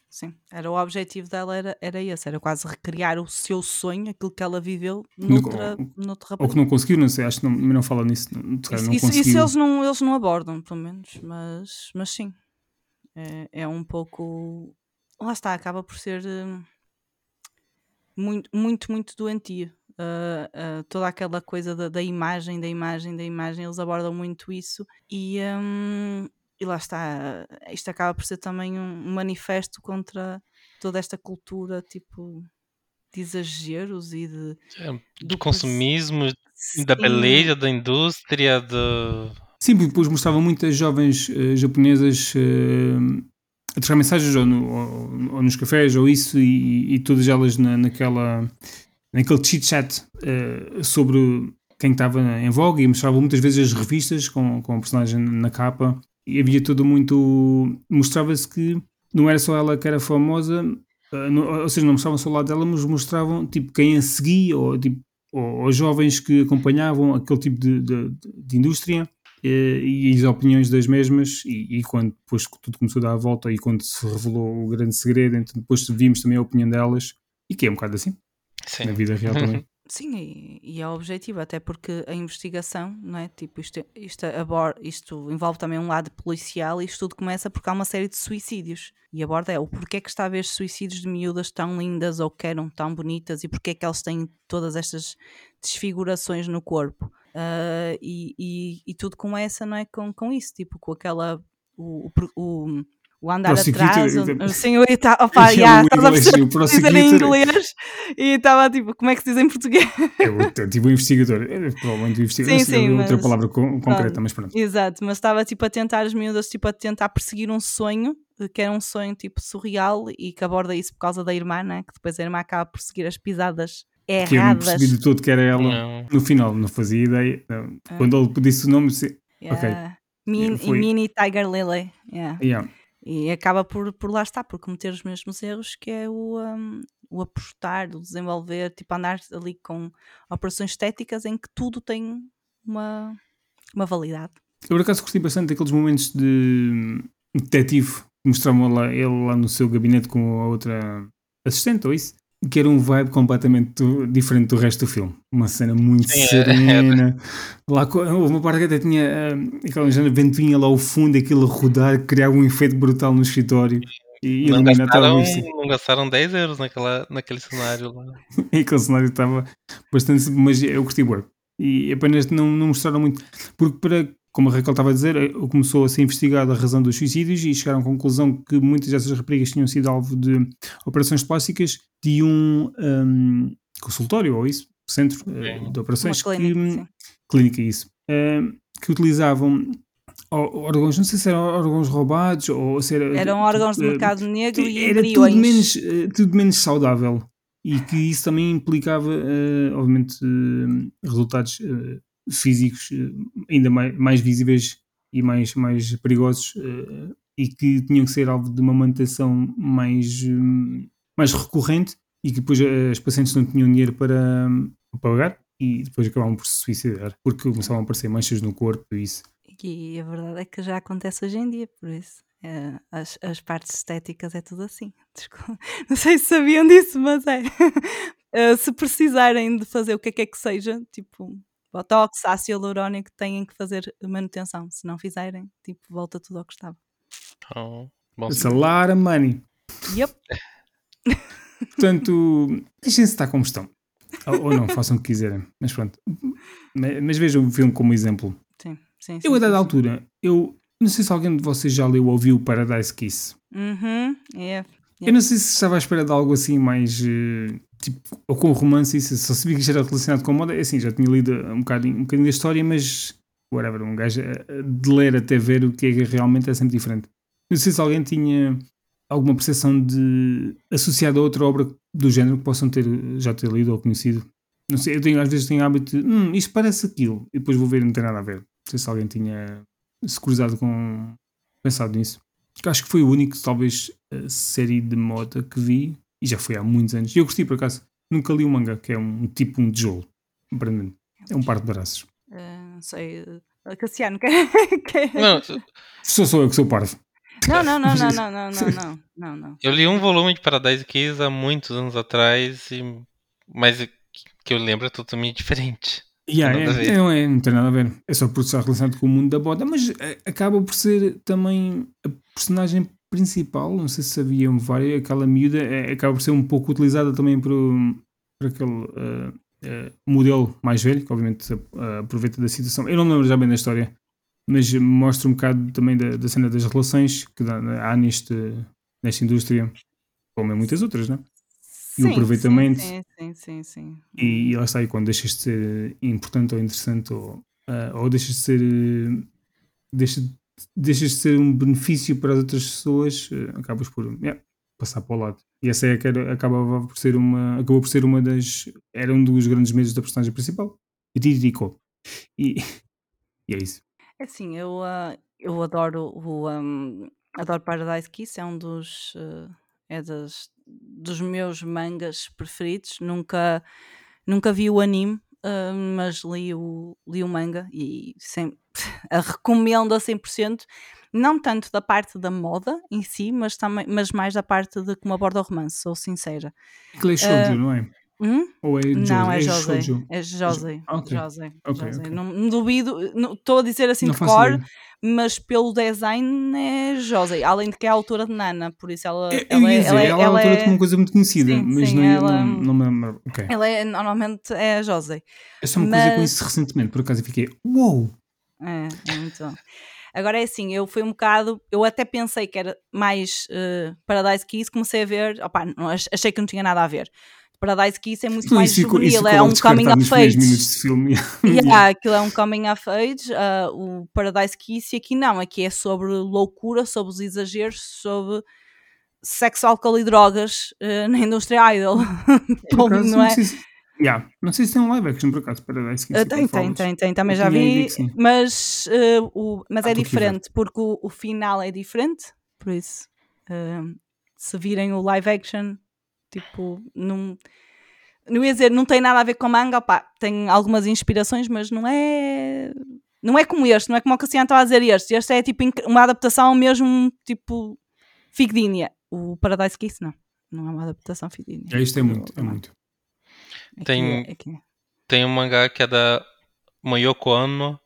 Speaker 2: Sim, era o objetivo dela, era, era esse, era quase recriar o seu sonho, aquilo que ela viveu
Speaker 1: No-
Speaker 2: noutra, noutra
Speaker 1: Ou que não conseguiu, não sei, acho que não, não fala nisso. Não,
Speaker 2: Isso,
Speaker 1: não
Speaker 2: isso- isso
Speaker 1: conseguiu.
Speaker 2: eles, não, eles não abordam, pelo menos, mas, mas sim, é, é um pouco. Lá está, acaba por ser hum, muito, muito, muito doentio. Ah, ah, toda aquela coisa da, da imagem, da imagem, da imagem, eles abordam muito isso e, hum, e lá está. Isto acaba por ser também um, um manifesto contra toda esta cultura tipo de exageros e de.
Speaker 3: É,
Speaker 2: Do
Speaker 3: consumismo, da
Speaker 2: Sim.
Speaker 3: beleza, da indústria, do.
Speaker 1: Sim, porque depois mostrava muitas jovens eh, japonesas eh, a trocar mensagens ou, no- ou- ou nos cafés ou isso e, e todas elas na, naquela naquele chit-chat eh, sobre quem estava em voga e mostrava muitas vezes as revistas com, com personagem na capa. E havia tudo muito mostrava-se que não era só ela que era famosa eh, não- ou seja, não mostravam só o lado dela mas mostravam tipo quem a seguia ou tipo ou, ou jovens que acompanhavam aquele tipo de, de- de indústria e as opiniões das mesmas e, e quando depois que tudo começou a dar a volta e quando se revelou o grande segredo então depois vimos também a opinião delas e que é um bocado assim
Speaker 3: Sim.
Speaker 1: na vida real também
Speaker 2: Sim, e, e é o objetivo, até porque a investigação, não é? Tipo, isto, isto, abor- isto envolve também um lado policial e isto tudo começa porque há uma série de suicídios. E aborda é o porquê que está a haver suicídios de miúdas tão lindas ou que eram tão bonitas e porquê que elas têm todas estas desfigurações no corpo. Ah, e, e, e tudo começa, não é? Com, com isso, tipo, com aquela. O, o, o, o andar atrás,
Speaker 1: então.
Speaker 2: o- sim, eu estava, opa,
Speaker 1: É
Speaker 2: já,
Speaker 1: o
Speaker 2: estás a
Speaker 1: o
Speaker 2: o dizer em inglês e estava tipo, como é que se diz em português?
Speaker 1: é o, tipo o investigador é, provavelmente o investigador
Speaker 2: Sim, sim,
Speaker 1: outra
Speaker 2: mas-
Speaker 1: palavra con- concreta
Speaker 2: Pronto.
Speaker 1: mas pronto
Speaker 2: Exato, mas estava tipo a tentar as miúdas, tipo a tentar perseguir um sonho, eh, que era um sonho tipo surreal e que aborda isso por causa da irmã, né? que depois a irmã acaba por seguir as pisadas
Speaker 1: que eu não percebi de todo que era ela
Speaker 3: Não.
Speaker 1: no final não fazia ideia Não.
Speaker 2: Ah.
Speaker 1: quando ele disse o nome disse,
Speaker 2: Yeah. Min-
Speaker 1: Foi-
Speaker 2: E Mini Tiger Lily. yeah.
Speaker 1: yeah.
Speaker 2: E acaba por, por lá estar, por cometer os mesmos erros que é o, um, o apostar, o desenvolver, tipo andar ali com operações estéticas em que tudo tem uma, uma validade.
Speaker 1: Eu por acaso gostei bastante daqueles momentos de detetive que mostravam ele lá no seu gabinete com a outra assistente ou isso, que era um vibe completamente diferente do resto do filme. Uma cena muito
Speaker 3: Sim, é-
Speaker 1: serena. Lá, houve uma parte que até tinha ah, aquela género de ventoinha lá ao fundo, aquilo rodar, criava um efeito brutal no escritório. E
Speaker 3: Não gastaram, não gastaram 10 euros naquela, naquele cenário lá.
Speaker 1: E aquele cenário estava bastante. Mas eu gostei bué. E apenas não, não mostraram muito. Porque, para, como a Raquel estava a dizer, eh, começou a ser investigada a razão dos suicídios e chegaram à conclusão que muitas dessas raparigas tinham sido alvo de operações plásticas de um hum, consultório ou isso, centro
Speaker 3: Sim.
Speaker 1: de operações.
Speaker 2: Uma clínica,
Speaker 1: que, clínica, isso. hum, que utilizavam órgãos, não sei se eram órgãos roubados ou se era.
Speaker 2: Eram órgãos de
Speaker 1: eh,
Speaker 2: mercado negro e
Speaker 1: era tudo menos, tudo menos saudável e que isso também implicava, obviamente, eh, resultados físicos eh, ainda mais, mais visíveis e mais, mais perigosos eh, e que tinham que ser alvo de uma manutenção mais, eh, mais recorrente e que depois as pacientes não tinham dinheiro para, pagar e depois acabavam por se suicidar porque começavam a aparecer manchas no corpo e isso.
Speaker 2: E a verdade é que já acontece hoje em dia, por isso as, as partes estéticas é tudo assim. Desculpa. Não sei se sabiam disso, mas é. Se precisarem de fazer o que é que é que seja, tipo botox, ácido hialurónico, têm que fazer manutenção. Se não fizerem, tipo, volta tudo ao que estava.
Speaker 3: Oh, bom
Speaker 1: It's a lot of money.
Speaker 2: Yep.
Speaker 1: Portanto, deixem-se estar como estão. Ou, ou não, façam o que quiserem. Mas pronto. Mas, mas vejam o filme como exemplo.
Speaker 2: Sim, sim, sim.
Speaker 1: Eu, a dada
Speaker 2: sim, sim.
Speaker 1: altura, eu não sei se alguém de vocês já leu ou viu Paradise Kiss.
Speaker 2: Uhum, é.
Speaker 1: Eu não sei se estava à espera de algo assim mais. eh, tipo, ou com romance, isso, só sabia que isto era relacionado com moda. É Assim, já tinha lido um bocadinho, um bocadinho da história, mas. Whatever, um gajo de ler até ver o que é que realmente é sempre diferente. Não sei se alguém tinha alguma percepção de. associada a outra obra do género que possam ter, já ter lido ou conhecido. Não sei, eu tenho, às vezes tenho hábito de. Hum, isto parece aquilo. E depois vou ver e não tem nada a ver. Não sei se alguém tinha se cruzado com. pensado nisso. acho que foi o único, talvez, a série de moda que vi, e já foi há muitos anos. E eu gostei, por acaso. Nunca li o manga, que é um tipo um tijolo, aparentemente. É um par de braços.
Speaker 2: Eh, não sei. uh, Cassiano, quer, quer-
Speaker 3: Não,
Speaker 1: Sou só eu que sou parvo.
Speaker 2: Não, não, não, não, não, não, não, não, não, não.
Speaker 3: eu li um volume de Paradise Kiss há muitos anos atrás, e... mas que eu lembro é totalmente diferente.
Speaker 1: Yeah, é, não, é, não tem nada a ver. É só por estar relacionado com o mundo da moda, mas eh, acaba por ser também a personagem principal. Não sei se sabiam várias, aquela miúda eh, acaba por ser um pouco utilizada também por, por aquele eh, eh, modelo mais velho, que obviamente eh, aproveita da situação. Eu não lembro já bem da história, mas mostra um bocado também da, da cena das relações que há neste, nesta indústria, como em muitas outras, não é? E o
Speaker 2: Sim,
Speaker 1: aproveitamento.
Speaker 2: Sim, sim, sim, sim.
Speaker 1: E, e lá está aí, quando deixas de ser importante ou interessante, ou, ou deixas de ser. deixa- deixas de ser um benefício para as outras pessoas, eh, acabas por yeah, passar para o lado. E essa é que era, acabava por ser uma. Acabou por ser uma das. Era um dos grandes medos da personagem principal. E Titiricou. E, e é isso.
Speaker 2: É Assim, eu, ah, eu adoro o um, adoro Paradise Kiss, é um dos ah, é das, dos meus mangas preferidos. Nunca nunca vi o anime, ah, mas li o, li o manga e sem, a recomendo a 100%. Não tanto da parte da moda em si, mas, também, mas mais da parte de como aborda o romance, sou sincera.
Speaker 1: Aquilo é shoujo, não é?
Speaker 2: Hum?
Speaker 1: Ou é Jojo?
Speaker 2: Não, é. José. É José.
Speaker 1: Ah, ok.
Speaker 2: José.
Speaker 1: Ok,
Speaker 2: José.
Speaker 1: ok.
Speaker 2: Não, não duvido, não- estou a dizer assim
Speaker 1: Não
Speaker 2: de cor,
Speaker 1: ideia.
Speaker 2: mas pelo design é José. Além de que é a altura de Nana, por isso ela,
Speaker 1: Eu
Speaker 2: ela, é-
Speaker 1: dizer,
Speaker 2: ela, é-
Speaker 1: ela,
Speaker 2: ela
Speaker 1: altura
Speaker 2: é,
Speaker 1: tinha uma coisa muito conhecida,
Speaker 2: Sim,
Speaker 1: mas
Speaker 2: sim,
Speaker 1: não,
Speaker 2: ela-
Speaker 1: não, me lembro. Ok.
Speaker 2: ela é normalmente é a José.
Speaker 1: Eu só me cruzei com
Speaker 2: mas-
Speaker 1: isso recentemente, por acaso, e fiquei, uou!
Speaker 2: É, é muito bom. Agora é assim, eu fui um bocado, eu até pensei que era mais eh, Paradise Kiss, comecei a ver, opá, não, ach- achei que não tinha nada a ver. Paradise Kiss é muito
Speaker 1: Tudo
Speaker 2: mais
Speaker 1: isso
Speaker 2: juvenil, é um coming of age.
Speaker 1: minutos de filme.
Speaker 2: Yeah, aquilo é um coming of age, ah, o Paradise Kiss, e aqui não, aqui é sobre loucura, sobre os exageros, sobre sexo, álcool e drogas eh, na indústria idol. Pô,
Speaker 1: acaso,
Speaker 2: não é?
Speaker 1: sei se, Yeah, não sei se tem um live action, por acaso, para Dice
Speaker 2: Ah, tem, tem, tem, tem, também já vi, mas, eh, o, mas
Speaker 1: Ah,
Speaker 2: é
Speaker 1: ver.
Speaker 2: diferente, porque o, o final é diferente, por isso, se virem o live action, tipo, não, não ia dizer, não tem nada a ver com manga, opá, tem algumas inspirações, mas não é, não é como este, não é como o Cassiano estava a dizer este, este é tipo uma adaptação mesmo, tipo, fidedigna. O Paradise Kiss não, não é uma adaptação fidedigna.
Speaker 1: É, isto é muito, é muito.
Speaker 2: Aqui
Speaker 3: Tem-
Speaker 2: é- aqui é.
Speaker 3: Tem um mangá que é da Mayoko Ano,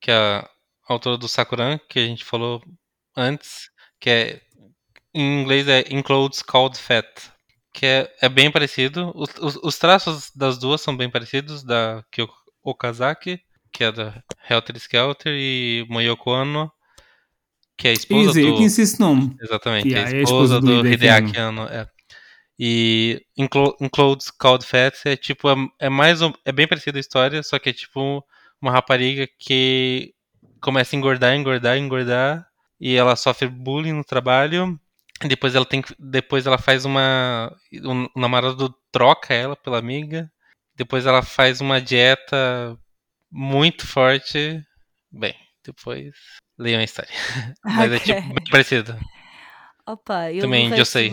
Speaker 3: que é a autora do Sakuran, que a gente falou antes, que é em inglês é Includes Called Fat, que é, é bem parecido. Os, os, os traços das duas são bem parecidos, da Kyoko Okazaki, que é da Helter Skelter, e Mayoko Ano, que é a esposa
Speaker 1: eu
Speaker 3: do...
Speaker 1: esse nome.
Speaker 3: Exatamente,
Speaker 1: Yeah,
Speaker 3: a
Speaker 1: é a
Speaker 3: esposa
Speaker 1: esposa do
Speaker 3: do
Speaker 1: Hideaki
Speaker 3: Anno. É. E Includes Cold Fats é tipo, é, é mais um- é bem parecida a história, só que é tipo uma rapariga que começa a engordar, engordar, engordar, e ela sofre bullying no trabalho. Depois ela tem que- depois ela faz uma o, namorado troca ela pela amiga. Depois ela faz uma dieta muito forte. Bem, depois leiam a história. Mas é
Speaker 2: Ok.
Speaker 3: tipo bem parecido.
Speaker 2: Opa, eu
Speaker 3: Também, eu sei.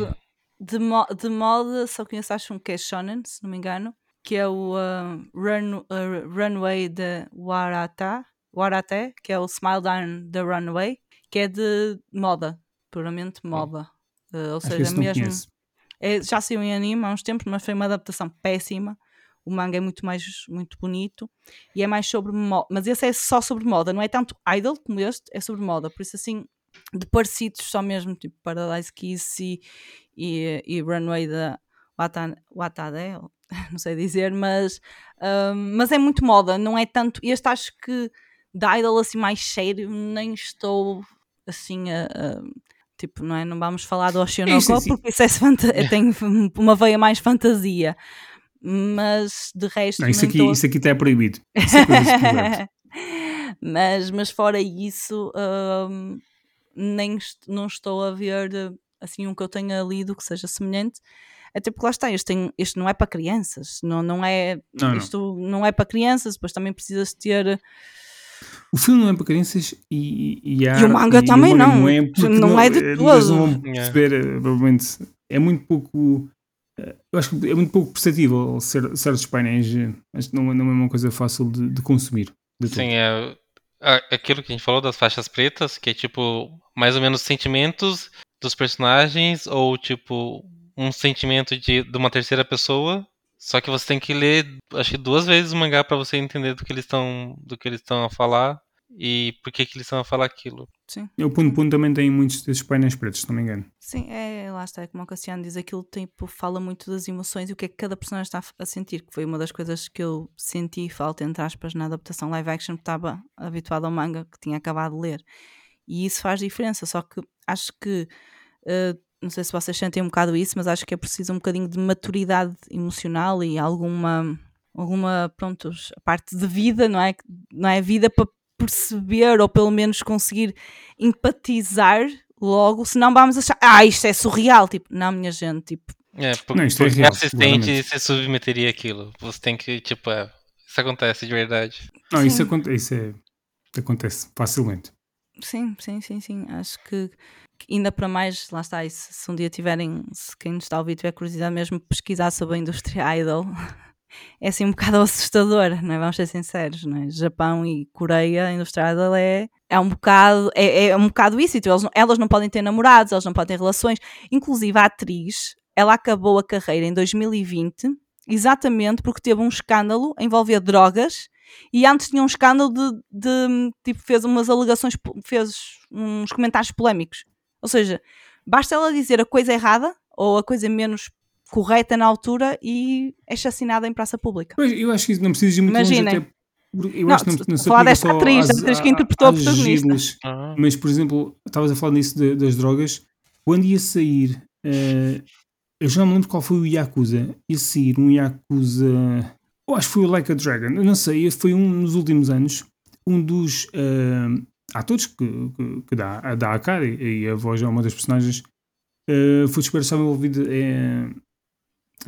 Speaker 2: De, mo- de moda só conheço acho um que é Shonen, se não me engano, que é o ah, run, ah, Runway de Warata, Warate, que é o Smile Down the Runway, que é de moda. puramente moda. Uh, ou
Speaker 1: Acho
Speaker 2: seja, mesmo. É, já saiu em anime há uns tempos, mas foi uma adaptação péssima. O manga é muito mais muito bonito e é mais sobre moda. Mas esse é só sobre moda, não é tanto idol como este, é sobre moda. Por isso, assim, de parecidos, só mesmo tipo Paradise Kiss e, e, e Runway da Wata- Watade, não sei dizer, mas, hum, mas é muito moda, não é tanto. Este acho que da idol assim mais sério, nem estou assim a. a- Tipo, não é? Não vamos falar do Oceanoko
Speaker 1: sim.
Speaker 2: porque isso é fanta- tem uma veia mais fantasia. Mas de resto.
Speaker 1: Não, isso aqui,
Speaker 2: estou-
Speaker 1: isso aqui está proibido. Isso é
Speaker 2: mas, mas fora isso, hum, nem est- não estou a ver assim um que eu tenha lido que seja semelhante. Até porque lá está, este, tem- não é para crianças, não, não é,
Speaker 1: Não, não.
Speaker 2: isto não é para crianças, depois também precisas ter
Speaker 1: O filme não é para crianças e, e, a
Speaker 2: E o manga
Speaker 1: arte-
Speaker 2: também
Speaker 1: o manga
Speaker 2: não.
Speaker 1: é, porque
Speaker 2: Não é de todo.
Speaker 1: Não vão
Speaker 3: É.
Speaker 1: perceber, eh, provavelmente. É muito pouco. eh, Eu acho que é muito pouco perceptível ser, certos painéis. eh, Acho que não, não é uma coisa fácil de, de consumir. de.
Speaker 3: Sim, é aquilo que a gente falou das faixas pretas, que é tipo mais ou menos sentimentos dos personagens ou tipo um sentimento de, de uma terceira pessoa. Só que você tem que ler, acho que duas vezes o mangá pra você entender do que eles estão do que eles estão a falar e por que que eles estão a falar aquilo.
Speaker 2: sim,
Speaker 1: O Punto Punto também tem muitos desses painéis pretos, se não me engano.
Speaker 2: sim, é, lá está, é como o Cassiano diz, aquilo tipo, fala muito das emoções e o que é que cada personagem está a sentir, que foi uma das coisas que eu senti falta, entre aspas, na adaptação live action, porque estava habituado ao manga que tinha acabado de ler. E isso faz diferença, só que acho que eh, não sei se vocês sentem um bocado isso, mas acho que é preciso um bocadinho de maturidade emocional e alguma, alguma pronto, a parte de vida, não é? Não é vida para perceber ou pelo menos conseguir empatizar logo, senão vamos achar, ah, isto é surreal, tipo, não, minha gente, tipo,
Speaker 3: É, por,
Speaker 1: Não, isto é
Speaker 3: porque
Speaker 1: real,
Speaker 3: assistente se submeteria àquilo. Você tem que, tipo, é, isso acontece de verdade.
Speaker 1: Não, isso, aconte- isso é, acontece facilmente.
Speaker 2: Sim, sim, sim, sim. Acho que ainda para mais, lá está, se, se um dia tiverem, se quem nos está a ouvir tiver curiosidade mesmo pesquisar sobre a indústria idol, é assim um bocado assustador, não é? Vamos ser sinceros, não é? Japão e Coreia, a indústria idol é, é um bocado, é, é um bocado isso, elas, elas não podem ter namorados, elas não podem ter relações. Inclusive a atriz, ela acabou a carreira em 2020, exatamente porque teve um escândalo envolver drogas e antes tinha um escândalo de, de, tipo, fez umas alegações, fez uns comentários polémicos. Ou seja, basta ela dizer a coisa errada ou a coisa menos correta na altura e é assassinada em praça pública.
Speaker 1: Pois, eu acho que isso não precisa ir muito
Speaker 2: Imaginem.
Speaker 1: longe. Eu
Speaker 2: Não,
Speaker 1: acho que não, não
Speaker 2: falar desta atriz,
Speaker 1: às-
Speaker 2: da atriz que interpretou a protagonista.
Speaker 3: Ah,
Speaker 1: Mas, por exemplo, estavas a falar nisso de- das drogas. Quando ia sair, eh, eu já não me lembro qual foi o Yakuza. Ia sair um Yakuza. Eu acho que foi o Like a Dragon. Eu não sei, foi um nos últimos anos. Um dos eh, atores que, que, que dá, dá a cara e, e a voz é uma das personagens. eh, foi descoberto que estava envolvido em,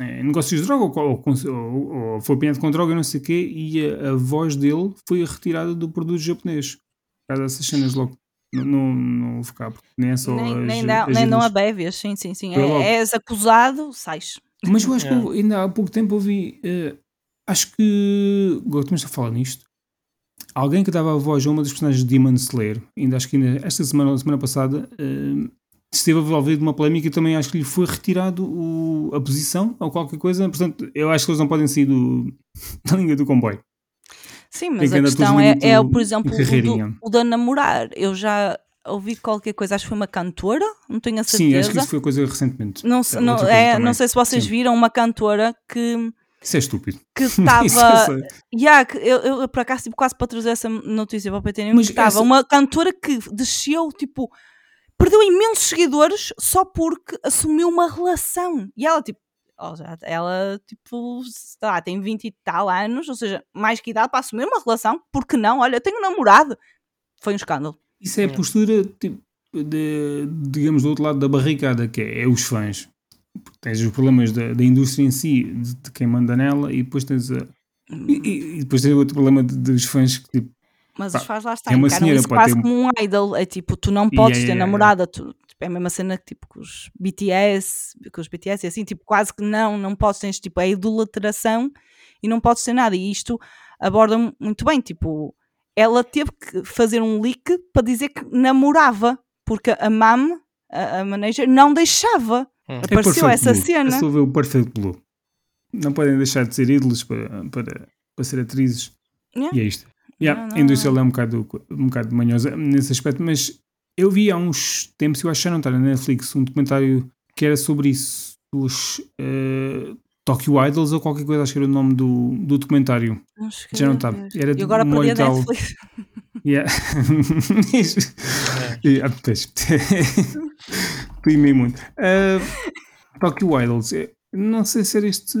Speaker 1: em negócios de droga ou, ou, ou- foi apanhado com droga, não sei o quê. E a, a voz dele foi retirada do produto japonês. Por causa dessas cenas logo. Não, não, não vou ficar, porque nem é só.
Speaker 2: nem,
Speaker 1: as-
Speaker 2: nem, dá,
Speaker 1: as
Speaker 2: nem dão a bévias, sim, sim, sim. É, és acusado, sais.
Speaker 1: Mas eu acho que
Speaker 3: É.
Speaker 1: houve- ainda há pouco tempo ouvi. eh, acho que. Agora começo a falar nisto. Alguém que dava a voz a uma das personagens de Demon Slayer, ainda acho que ainda esta semana ou semana passada, eh, esteve envolvido numa polémica e também acho que lhe foi retirado o- a posição ou qualquer coisa. Portanto, eu acho que eles não podem sair do, da linha do comboio.
Speaker 2: Sim, mas a questão é, é, por exemplo, o, da namorar. Eu já ouvi qualquer coisa, acho que foi uma cantora, não tenho a certeza.
Speaker 1: Sim, acho que isso foi coisa recentemente.
Speaker 2: Não,
Speaker 1: É,
Speaker 2: não, é, não sei se vocês
Speaker 1: Sim.
Speaker 2: viram uma cantora que
Speaker 1: Isso é estúpido.
Speaker 2: que estava.
Speaker 1: é-
Speaker 2: Yeah, que eu, eu, por acaso tive quase para trazer essa notícia para o PT News, que estava
Speaker 1: essa-
Speaker 2: uma cantora que desceu, tipo, perdeu imensos seguidores só porque assumiu uma relação. E ela, tipo, ela, tipo, sei lá, tem 20 e tal anos, ou seja, mais que idade para assumir uma relação, porque não? Olha, eu tenho um namorado. Foi um escândalo.
Speaker 1: Isso é a postura, tipo, de, digamos, do outro lado da barricada, que é, é os fãs. Tens os problemas da, da indústria em si, de, de quem manda nela, e depois tens a. E, e- e depois tens outro problema de- dos fãs que, tipo,
Speaker 2: Mas
Speaker 1: Pá,
Speaker 2: os fãs lá está,
Speaker 1: é uma
Speaker 2: encaram isso quase
Speaker 1: ter
Speaker 2: como um idol. É tipo, tu não podes
Speaker 1: Yeah,
Speaker 2: ter
Speaker 1: yeah, yeah.
Speaker 2: namorada. Tu, tipo, é a mesma cena que tipo com os BTS, com os BTS e assim, tipo, quase que não, não podes, tens tipo a idolatração e não podes ter nada. E isto aborda mu- muito bem, tipo, ela teve que fazer um leak para dizer que namorava, porque a MAM, a, a manager não deixava.
Speaker 3: Hum.
Speaker 1: É
Speaker 2: Apareceu
Speaker 1: Perfect
Speaker 2: essa
Speaker 1: Blue.
Speaker 2: cena.
Speaker 1: Eu estou a ver o Perfect Blue. Não podem deixar de ser ídolos para, para, para ser atrizes.
Speaker 2: Yeah.
Speaker 1: E é isto. Yeah,
Speaker 2: Não, não,
Speaker 1: a indústria ela é um bocado, um bocado manhosa nesse aspecto, mas eu vi há uns tempos, eu acho que já não está na Netflix, um documentário que era sobre isso, os uh, Tokyo Idols ou qualquer coisa, acho que era o nome do, do documentário.
Speaker 2: Não
Speaker 1: Já não está. Era
Speaker 2: E agora
Speaker 1: um
Speaker 2: perdi a. Netflix.
Speaker 1: Yeah. yeah, Primei muito. Uh, Tokyo Idols. eh, Não sei se era este.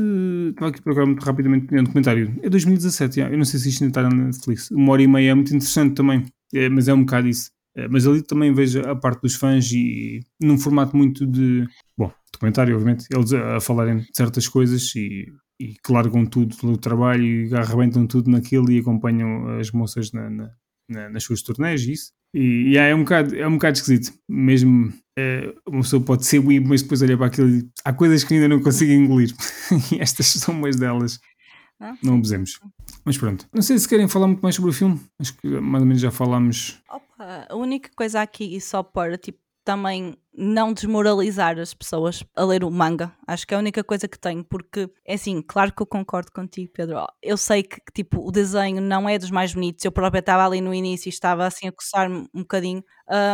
Speaker 1: Estava aqui a procurar muito rapidamente um documentário. É 2017, yeah. eu não sei se isto ainda está na Netflix. Uma hora e meia é muito interessante também, eh, mas é um bocado isso. Eh, Mas ali também vejo a parte dos fãs e num formato muito de. Bom, documentário, obviamente, eles a, a falarem de certas coisas e, e que largam tudo do trabalho e arrebentam tudo naquilo e acompanham as moças na, na- na- nas suas turnés e isso. E, e é, um bocado, é um bocado esquisito. Mesmo eh, uma pessoa pode ser weeb, mas depois olha para aquilo e há coisas que ainda não consigo engolir. e estas são umas delas.
Speaker 2: Ah.
Speaker 1: Não abusemos. Mas pronto. Não sei se querem falar muito mais sobre o filme. Acho que mais ou menos já falámos.
Speaker 2: Opa, a única coisa aqui, e só para tipo, também não desmoralizar as pessoas a ler o manga, acho que é a única coisa que tenho, porque é assim, claro que eu concordo contigo, Pedro. Eu sei que tipo, o desenho não é dos mais bonitos, eu própria estava ali no início e estava assim a coçar-me um bocadinho,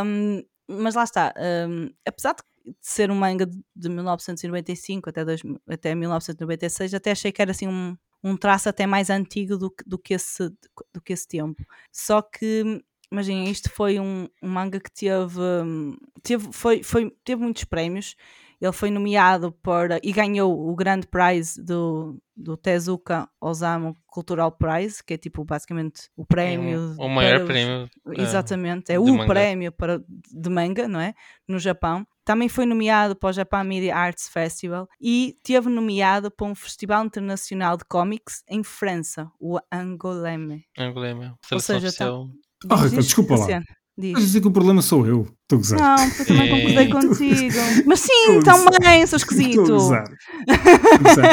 Speaker 2: Hum, mas lá está, hum, apesar de ser um manga de- de 1995 até, 2000 até 1996, até achei que era assim um, um traço até mais antigo do, do, que esse, do que esse tempo. Só que imaginem, isto foi um, um manga que teve, hum, teve, foi, foi, teve muitos prémios. Ele foi nomeado para e ganhou o grande prize do, do Tezuka Osamu Cultural Prize, que é tipo basicamente o prémio.
Speaker 3: o maior
Speaker 2: os-
Speaker 3: prêmio. eh,
Speaker 2: Exatamente, é o
Speaker 3: manga.
Speaker 2: prémio para, de manga, não é? No Japão. Também foi nomeado para o Japan Media Arts Festival e teve nomeado para um festival internacional de cómics em França, o Angoulême.
Speaker 3: Angoulême.
Speaker 2: Ou seja, tá-
Speaker 3: oficial.
Speaker 1: Ah,
Speaker 2: Diz,
Speaker 1: desculpa lá.
Speaker 2: Luciano, diz.
Speaker 1: Mas dizer que o problema sou eu. Estou a gozar.
Speaker 2: Não, porque eu também concordei
Speaker 3: É.
Speaker 2: contigo. Mas sim,
Speaker 1: a
Speaker 2: também,
Speaker 1: a
Speaker 2: esquisito.
Speaker 1: Estou a gozar.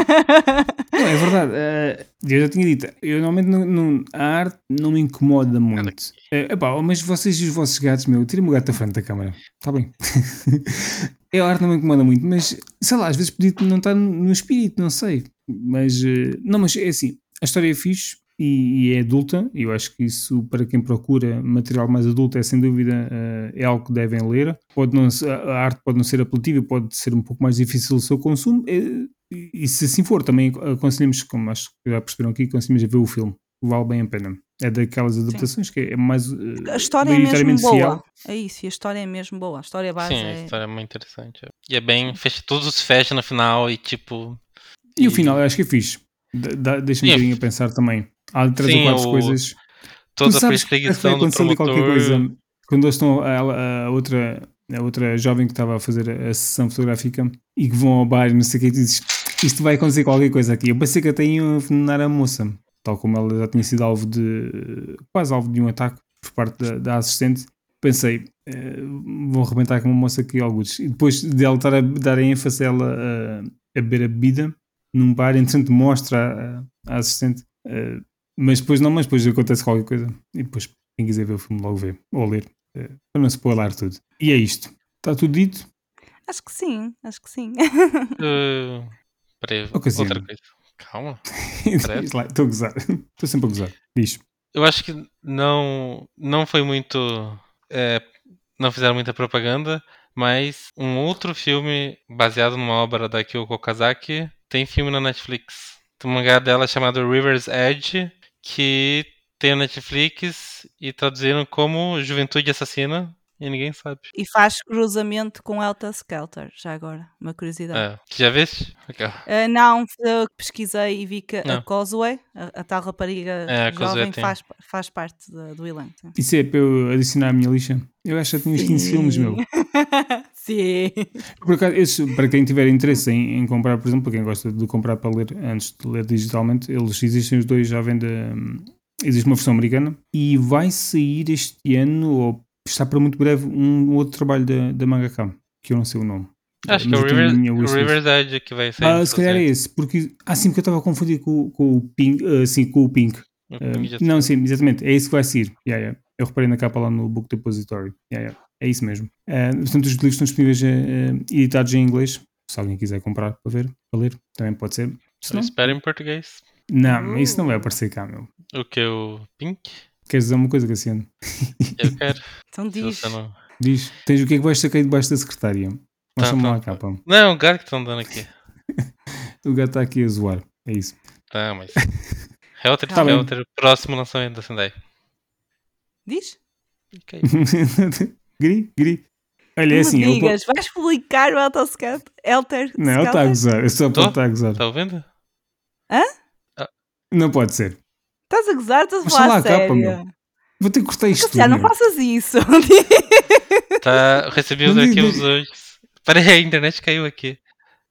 Speaker 1: Não, é verdade. eh, eu já tinha dito. Eu normalmente não, não- a arte não me incomoda muito. É, epá, mas vocês e os vossos gatos, meu, tirem-me o gato da frente da câmara. Está bem. É, a arte não me incomoda muito, mas sei lá, às vezes podia não estar no espírito, não sei. Mas eh, não, mas é assim, a história é fixe e, e é adulta. e Eu acho que isso, para quem procura material mais adulto, é sem dúvida eh, é algo que devem ler. Pode não, se- a a arte pode não ser apelativa, pode ser um pouco mais difícil o seu consumo. eh, e, e se assim for, também aconselhamos, como acho que já perceberam aqui, aconselhamos a ver o filme. Vale bem a pena. É daquelas adaptações que é mais. eh,
Speaker 2: A história é mesmo boa.
Speaker 1: fiel.
Speaker 2: É isso, e a história é mesmo boa. A história base
Speaker 3: Sim, a
Speaker 2: é.
Speaker 3: história é muito interessante. é. E é bem. Fecha, todos fecham no final e tipo.
Speaker 1: E o final, eu acho que é fixe. Deixa-me um
Speaker 3: Sim.
Speaker 1: bocadinho a pensar também. Há três
Speaker 3: Sim,
Speaker 1: ou quatro
Speaker 3: o-
Speaker 1: coisas.
Speaker 3: Toda a perseguição do
Speaker 1: qualquer coisa. Quando eles estão, a, a outra, a outra jovem que estava a fazer a, a sessão fotográfica e que vão ao bar e não sei o que, e dizes isto vai acontecer qualquer coisa aqui. Eu pensei que até iam envenenar a moça, tal como ela já tinha sido alvo de quase alvo de um ataque por parte da, da assistente. Pensei, eh, vão arrebentar com uma moça aqui alguns. E depois de ela estar a dar ênfase a ela a, a beber a bebida num bar, entretanto mostra a, a assistente. eh, mas depois não, mas depois acontece qualquer coisa. E depois, quem quiser ver o filme, logo vê. Ou ler. eh, para não spoiler tudo. E é isto. Está tudo dito?
Speaker 2: Acho que sim, acho que sim.
Speaker 3: Uh, peraí,
Speaker 1: Ocasião.
Speaker 3: outra coisa. Calma.
Speaker 1: Estou a gozar. Estou sempre a gozar. Diz.
Speaker 3: Eu acho que não, não foi muito. é, não fizeram muita propaganda, mas um outro filme baseado numa obra da Kyoko Okazaki tem filme na Netflix. Tem um mangá dela chamado River's Edge, que tem na Netflix e traduziram como Juventude Assassina e ninguém sabe.
Speaker 2: E faz cruzamento com Elta Skelter, já agora, uma curiosidade.
Speaker 3: É, já viste? Aquela.
Speaker 2: Ah, não, eu pesquisei e vi que a
Speaker 3: Não.
Speaker 2: Causeway, a, a tal rapariga
Speaker 3: É, a
Speaker 2: jovem, faz, faz parte da- do elenco.
Speaker 1: Isso é para eu adicionar à minha lixa? Eu acho que já tinha uns 15 filmes, meu.
Speaker 2: Sim.
Speaker 1: Por acaso, esses, para quem tiver interesse em, em comprar, por exemplo, para quem gosta de comprar para ler antes de ler digitalmente, eles existem os dois já venda. hum, Existe uma versão americana e vai sair este ano, ou está para muito breve, um outro trabalho da, da Mangaka, que eu não sei o nome.
Speaker 3: Acho que
Speaker 1: Mas
Speaker 3: é o River,
Speaker 1: minha
Speaker 3: o
Speaker 1: wishlist.
Speaker 3: River's Edge que vai sair.
Speaker 1: Ah, se calhar é esse, porque. Ah, sim, porque eu estava a confundir com, com o Pink. ah, sim, com o Pink. Ah, não, sim, exatamente. É isso que vai sair. Yeah, yeah. Eu reparei na capa lá no Book Depository. Yeah, yeah. É isso mesmo. Uh, portanto, os livros estão disponíveis uh, editados em inglês. Se alguém quiser comprar para ver, para ler, também pode ser.
Speaker 3: Só espera em português.
Speaker 1: Não, uh. isso não vai aparecer cá, meu.
Speaker 3: O que? O Pink?
Speaker 1: Queres dizer uma coisa, Cassiano?
Speaker 3: Eu quero.
Speaker 2: então diz.
Speaker 3: Não...
Speaker 1: Diz. Tens o que é que vais sacar debaixo da secretária? Mostra-me tá, lá a tá. capa.
Speaker 3: Não, é um gato que estão dando aqui.
Speaker 1: o gato está aqui a zoar. É isso.
Speaker 3: Tá, mas. Helter, tá Helter, próximo lançamento da Sendai.
Speaker 2: Diz?
Speaker 3: Okay.
Speaker 1: gri, gri. Olha, é assim.
Speaker 2: Digas, eu... vais publicar o Autoscat? Helter?
Speaker 1: Não, ele está a gozar. Eu só estar a gozar.
Speaker 3: Está ouvindo?
Speaker 2: Hã?
Speaker 3: Ah.
Speaker 1: Não pode ser.
Speaker 2: Estás a gozar? Estás a falar sério? Capa,
Speaker 1: Vou ter que cortar isto.
Speaker 2: Já não faças isso.
Speaker 3: tá, recebi os arquivos hoje. Peraí, a internet caiu aqui.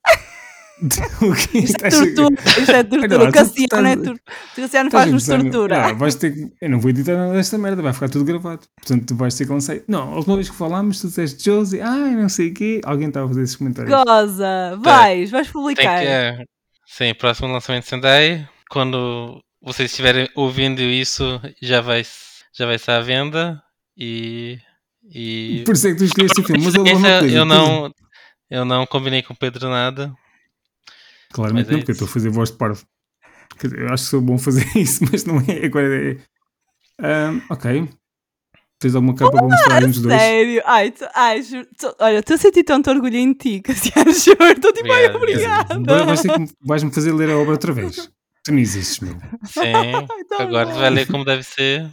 Speaker 1: o que
Speaker 2: Isto é tortura. Isto é tortura. O Cassiano é tortura. O Cassiano faz-nos tortura.
Speaker 1: Ah, vais ter que... Eu não vou editar nada desta merda, vai ficar tudo gravado. Portanto, tu vais ter que lançar. Não, a última vez que falámos, tu disseste Josie, ai, não sei o quê. Alguém estava a fazer esses comentários.
Speaker 2: Goza, vais, vais publicar.
Speaker 3: Que, é... Sim, próximo lançamento de Sendai. Quando vocês estiverem ouvindo isso, já vai, já vai estar à venda. E. e...
Speaker 1: Por isso é que tu escolheste o filme. Mas eu,
Speaker 3: eu não, eu não combinei com o Pedro nada.
Speaker 1: Claramente não, é porque eu estou a fazer voz de parvo. Eu acho que sou bom fazer isso, mas não é. Agora é. Um, ok. Tens alguma capa para mostrar nos dois?
Speaker 2: Sério? Ai, tu, ai juro, tu, olha, estou a sentir tanto orgulho em ti, Cassiano, juro. Estou tipo, ai, obrigada.
Speaker 1: Vais-me vais fazer ler a obra outra vez. Tu não existes, meu.
Speaker 3: Sim, agora tu vai ler como deve ser.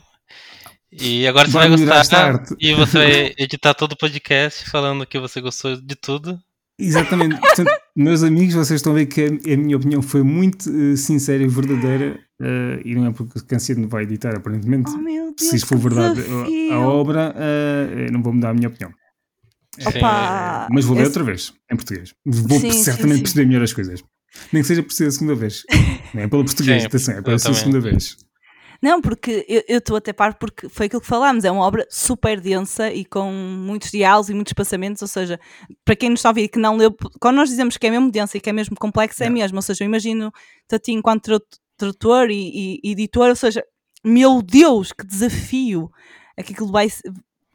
Speaker 3: E agora você vai, vai gostar. E você vai editar todo o podcast falando que você gostou de tudo.
Speaker 1: Exatamente. Portanto, meus amigos, vocês estão a ver que a, a minha opinião foi muito uh, sincera e verdadeira uh, e não é porque o Canciano vai editar, aparentemente.
Speaker 2: Oh, Deus,
Speaker 1: Se isso for verdade a, a obra, uh, não vou mudar a minha opinião.
Speaker 2: Opa,
Speaker 1: mas vou ler esse... outra vez, em português. Vou sim, certamente sim, sim. perceber melhor as coisas. Nem que seja por ser a segunda vez. Não é pelo português, atenção, é pela segunda vez.
Speaker 2: Não, porque eu estou até par porque foi aquilo que falámos, é uma obra super densa e com muitos diálogos e muitos passamentos, ou seja, para quem nos está a ouvir que não leu, quando nós dizemos que é mesmo densa e que é mesmo complexa, é mesmo, ou seja, eu imagino Tati enquanto tradutor e, e, editor, ou seja, meu Deus, que desafio! É que aquilo vai,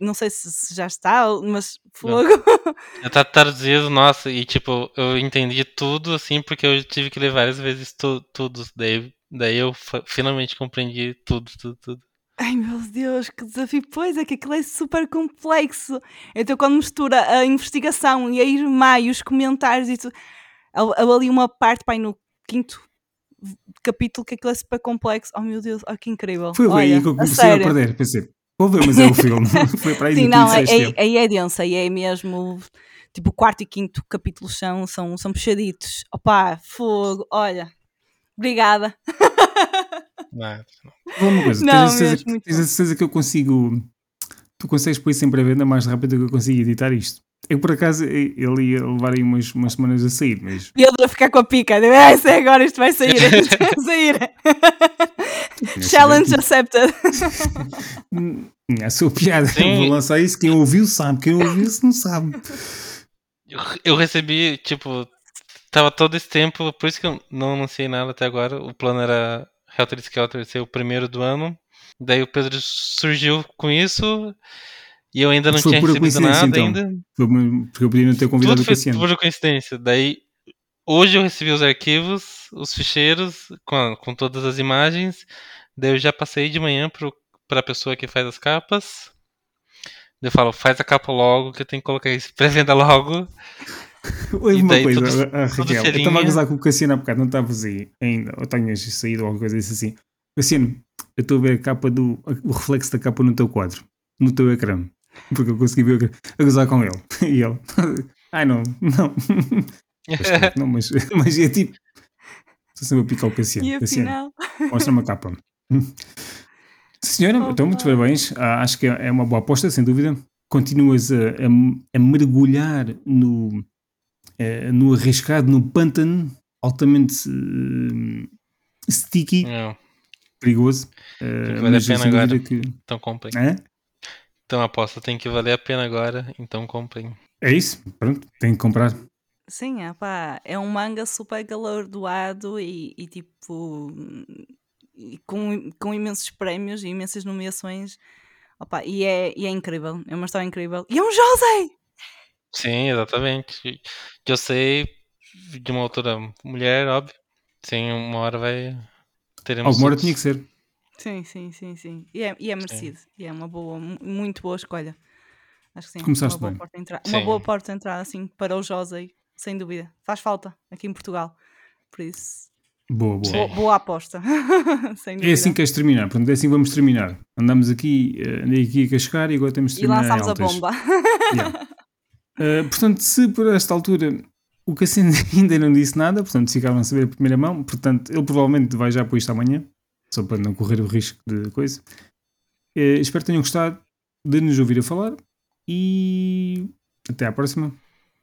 Speaker 2: não sei se já está, mas fogo.
Speaker 3: Está traduzido, nossa, e tipo, eu entendi tudo assim, porque eu tive que ler várias vezes tu, tudo, daí Daí eu finalmente compreendi tudo, tudo, tudo.
Speaker 2: Ai meu Deus, que desafio! Pois é que aquilo é super complexo. Então, quando mistura a investigação e a irmã e os comentários e tudo, ali uma parte, pai, no quinto capítulo, que aquilo é super complexo. Oh meu Deus, oh, que incrível!
Speaker 1: Foi Olha, aí que eu comecei a, a perder. Pensei, vou ver, mas é o filme. Foi para aí
Speaker 2: Sim, não, aí, aí é denso, aí é mesmo. Tipo, o quarto e quinto capítulos são, são, são puxaditos. Opá, fogo, olha, Obrigada.
Speaker 3: Não,
Speaker 1: não. Uma coisa, não, tens, a certeza, tens a certeza que eu consigo. Tu consegues pôr sempre a venda mais rápido do que eu consigo editar isto. Eu, por acaso, ele ia levar aí umas, umas semanas a sair, mas.
Speaker 2: E ele a ficar com a pica. Ah, isso é agora, isto vai sair, isto vai sair. Challenge accepted.
Speaker 1: A sua piada. Sim. Vou lançar isso. Quem ouviu sabe. Quem ouviu isso não sabe.
Speaker 3: Eu, eu recebi, tipo, Tava todo esse tempo, por isso que eu não anunciei nada até agora. O plano era Helter Skelter ser o primeiro do ano. Daí o Pedro surgiu com isso e eu ainda não tinha recebido nada então. ainda.
Speaker 1: Foi porque eu podia não ter convidado
Speaker 3: Tudo o Cassiano. Foi por coincidência. Daí hoje eu recebi os arquivos, os ficheiros com, com todas as imagens. Daí eu já passei de manhã para a pessoa que faz as capas. Eu falo, faz a capa logo, que eu tenho que colocar isso pré-venda logo.
Speaker 1: Oi, uma coisa, tudo, a, Raquel, eu estava a gozar com o Cassiano há bocado, não estavas aí ainda, ou tenhas saído ou alguma coisa assim. Cassiano, eu estou a ver a capa do, o reflexo da capa no teu quadro, no teu ecrã, porque eu consegui ver a gozar com ele. E ele, ai não, não. não, mas, mas é tipo, estou sempre a picar o Cassiano.
Speaker 2: E Cassiano,
Speaker 1: mostra-me a capa. Senhora, oh, então, muitos parabéns. Ah, acho que é uma boa aposta, sem dúvida. Continuas a, a, a mergulhar no, uh, no arriscado, no pântano, altamente uh, sticky,
Speaker 3: Não.
Speaker 1: perigoso.
Speaker 3: Uh, vale a pena agora. Que... Então comprem. É? Então a aposta tem que valer a pena agora, então comprem.
Speaker 1: É isso, pronto, tem que comprar.
Speaker 2: Sim, é, pá, é um manga super galardoado e, e tipo e com, com imensos prémios e imensas nomeações Opa, e, é, e é incrível, é uma história incrível. E é um José!
Speaker 3: Sim, exatamente. Que eu sei de uma autora mulher, óbvio. Sim, uma hora vai. Teremos
Speaker 1: Alguma hora tinha que ser.
Speaker 2: Sim, sim, sim, sim. E é, e é merecido. E é uma boa, mu- muito boa escolha. Acho que sim.
Speaker 1: Começaste
Speaker 2: uma boa
Speaker 1: bem.
Speaker 2: porta de entrada. Uma
Speaker 3: Sim.
Speaker 2: boa porta de entrada, assim, para o José, sem dúvida. Faz falta aqui em Portugal. Por isso,
Speaker 1: Boa, boa.
Speaker 2: Boa, boa aposta.
Speaker 1: É assim que queres terminar, portanto, é assim que vamos terminar. Andamos aqui, eh, andei aqui a cascar e agora temos de
Speaker 2: E
Speaker 1: terminar em
Speaker 2: lançámos a bomba.
Speaker 1: Yeah. Uh, portanto, se por esta altura o Cassino ainda não disse nada, portanto ficaram a saber a primeira mão, portanto ele provavelmente vai já pôr isto amanhã, só para não correr o risco de coisa. Uh, espero que tenham gostado de nos ouvir a falar e até à próxima.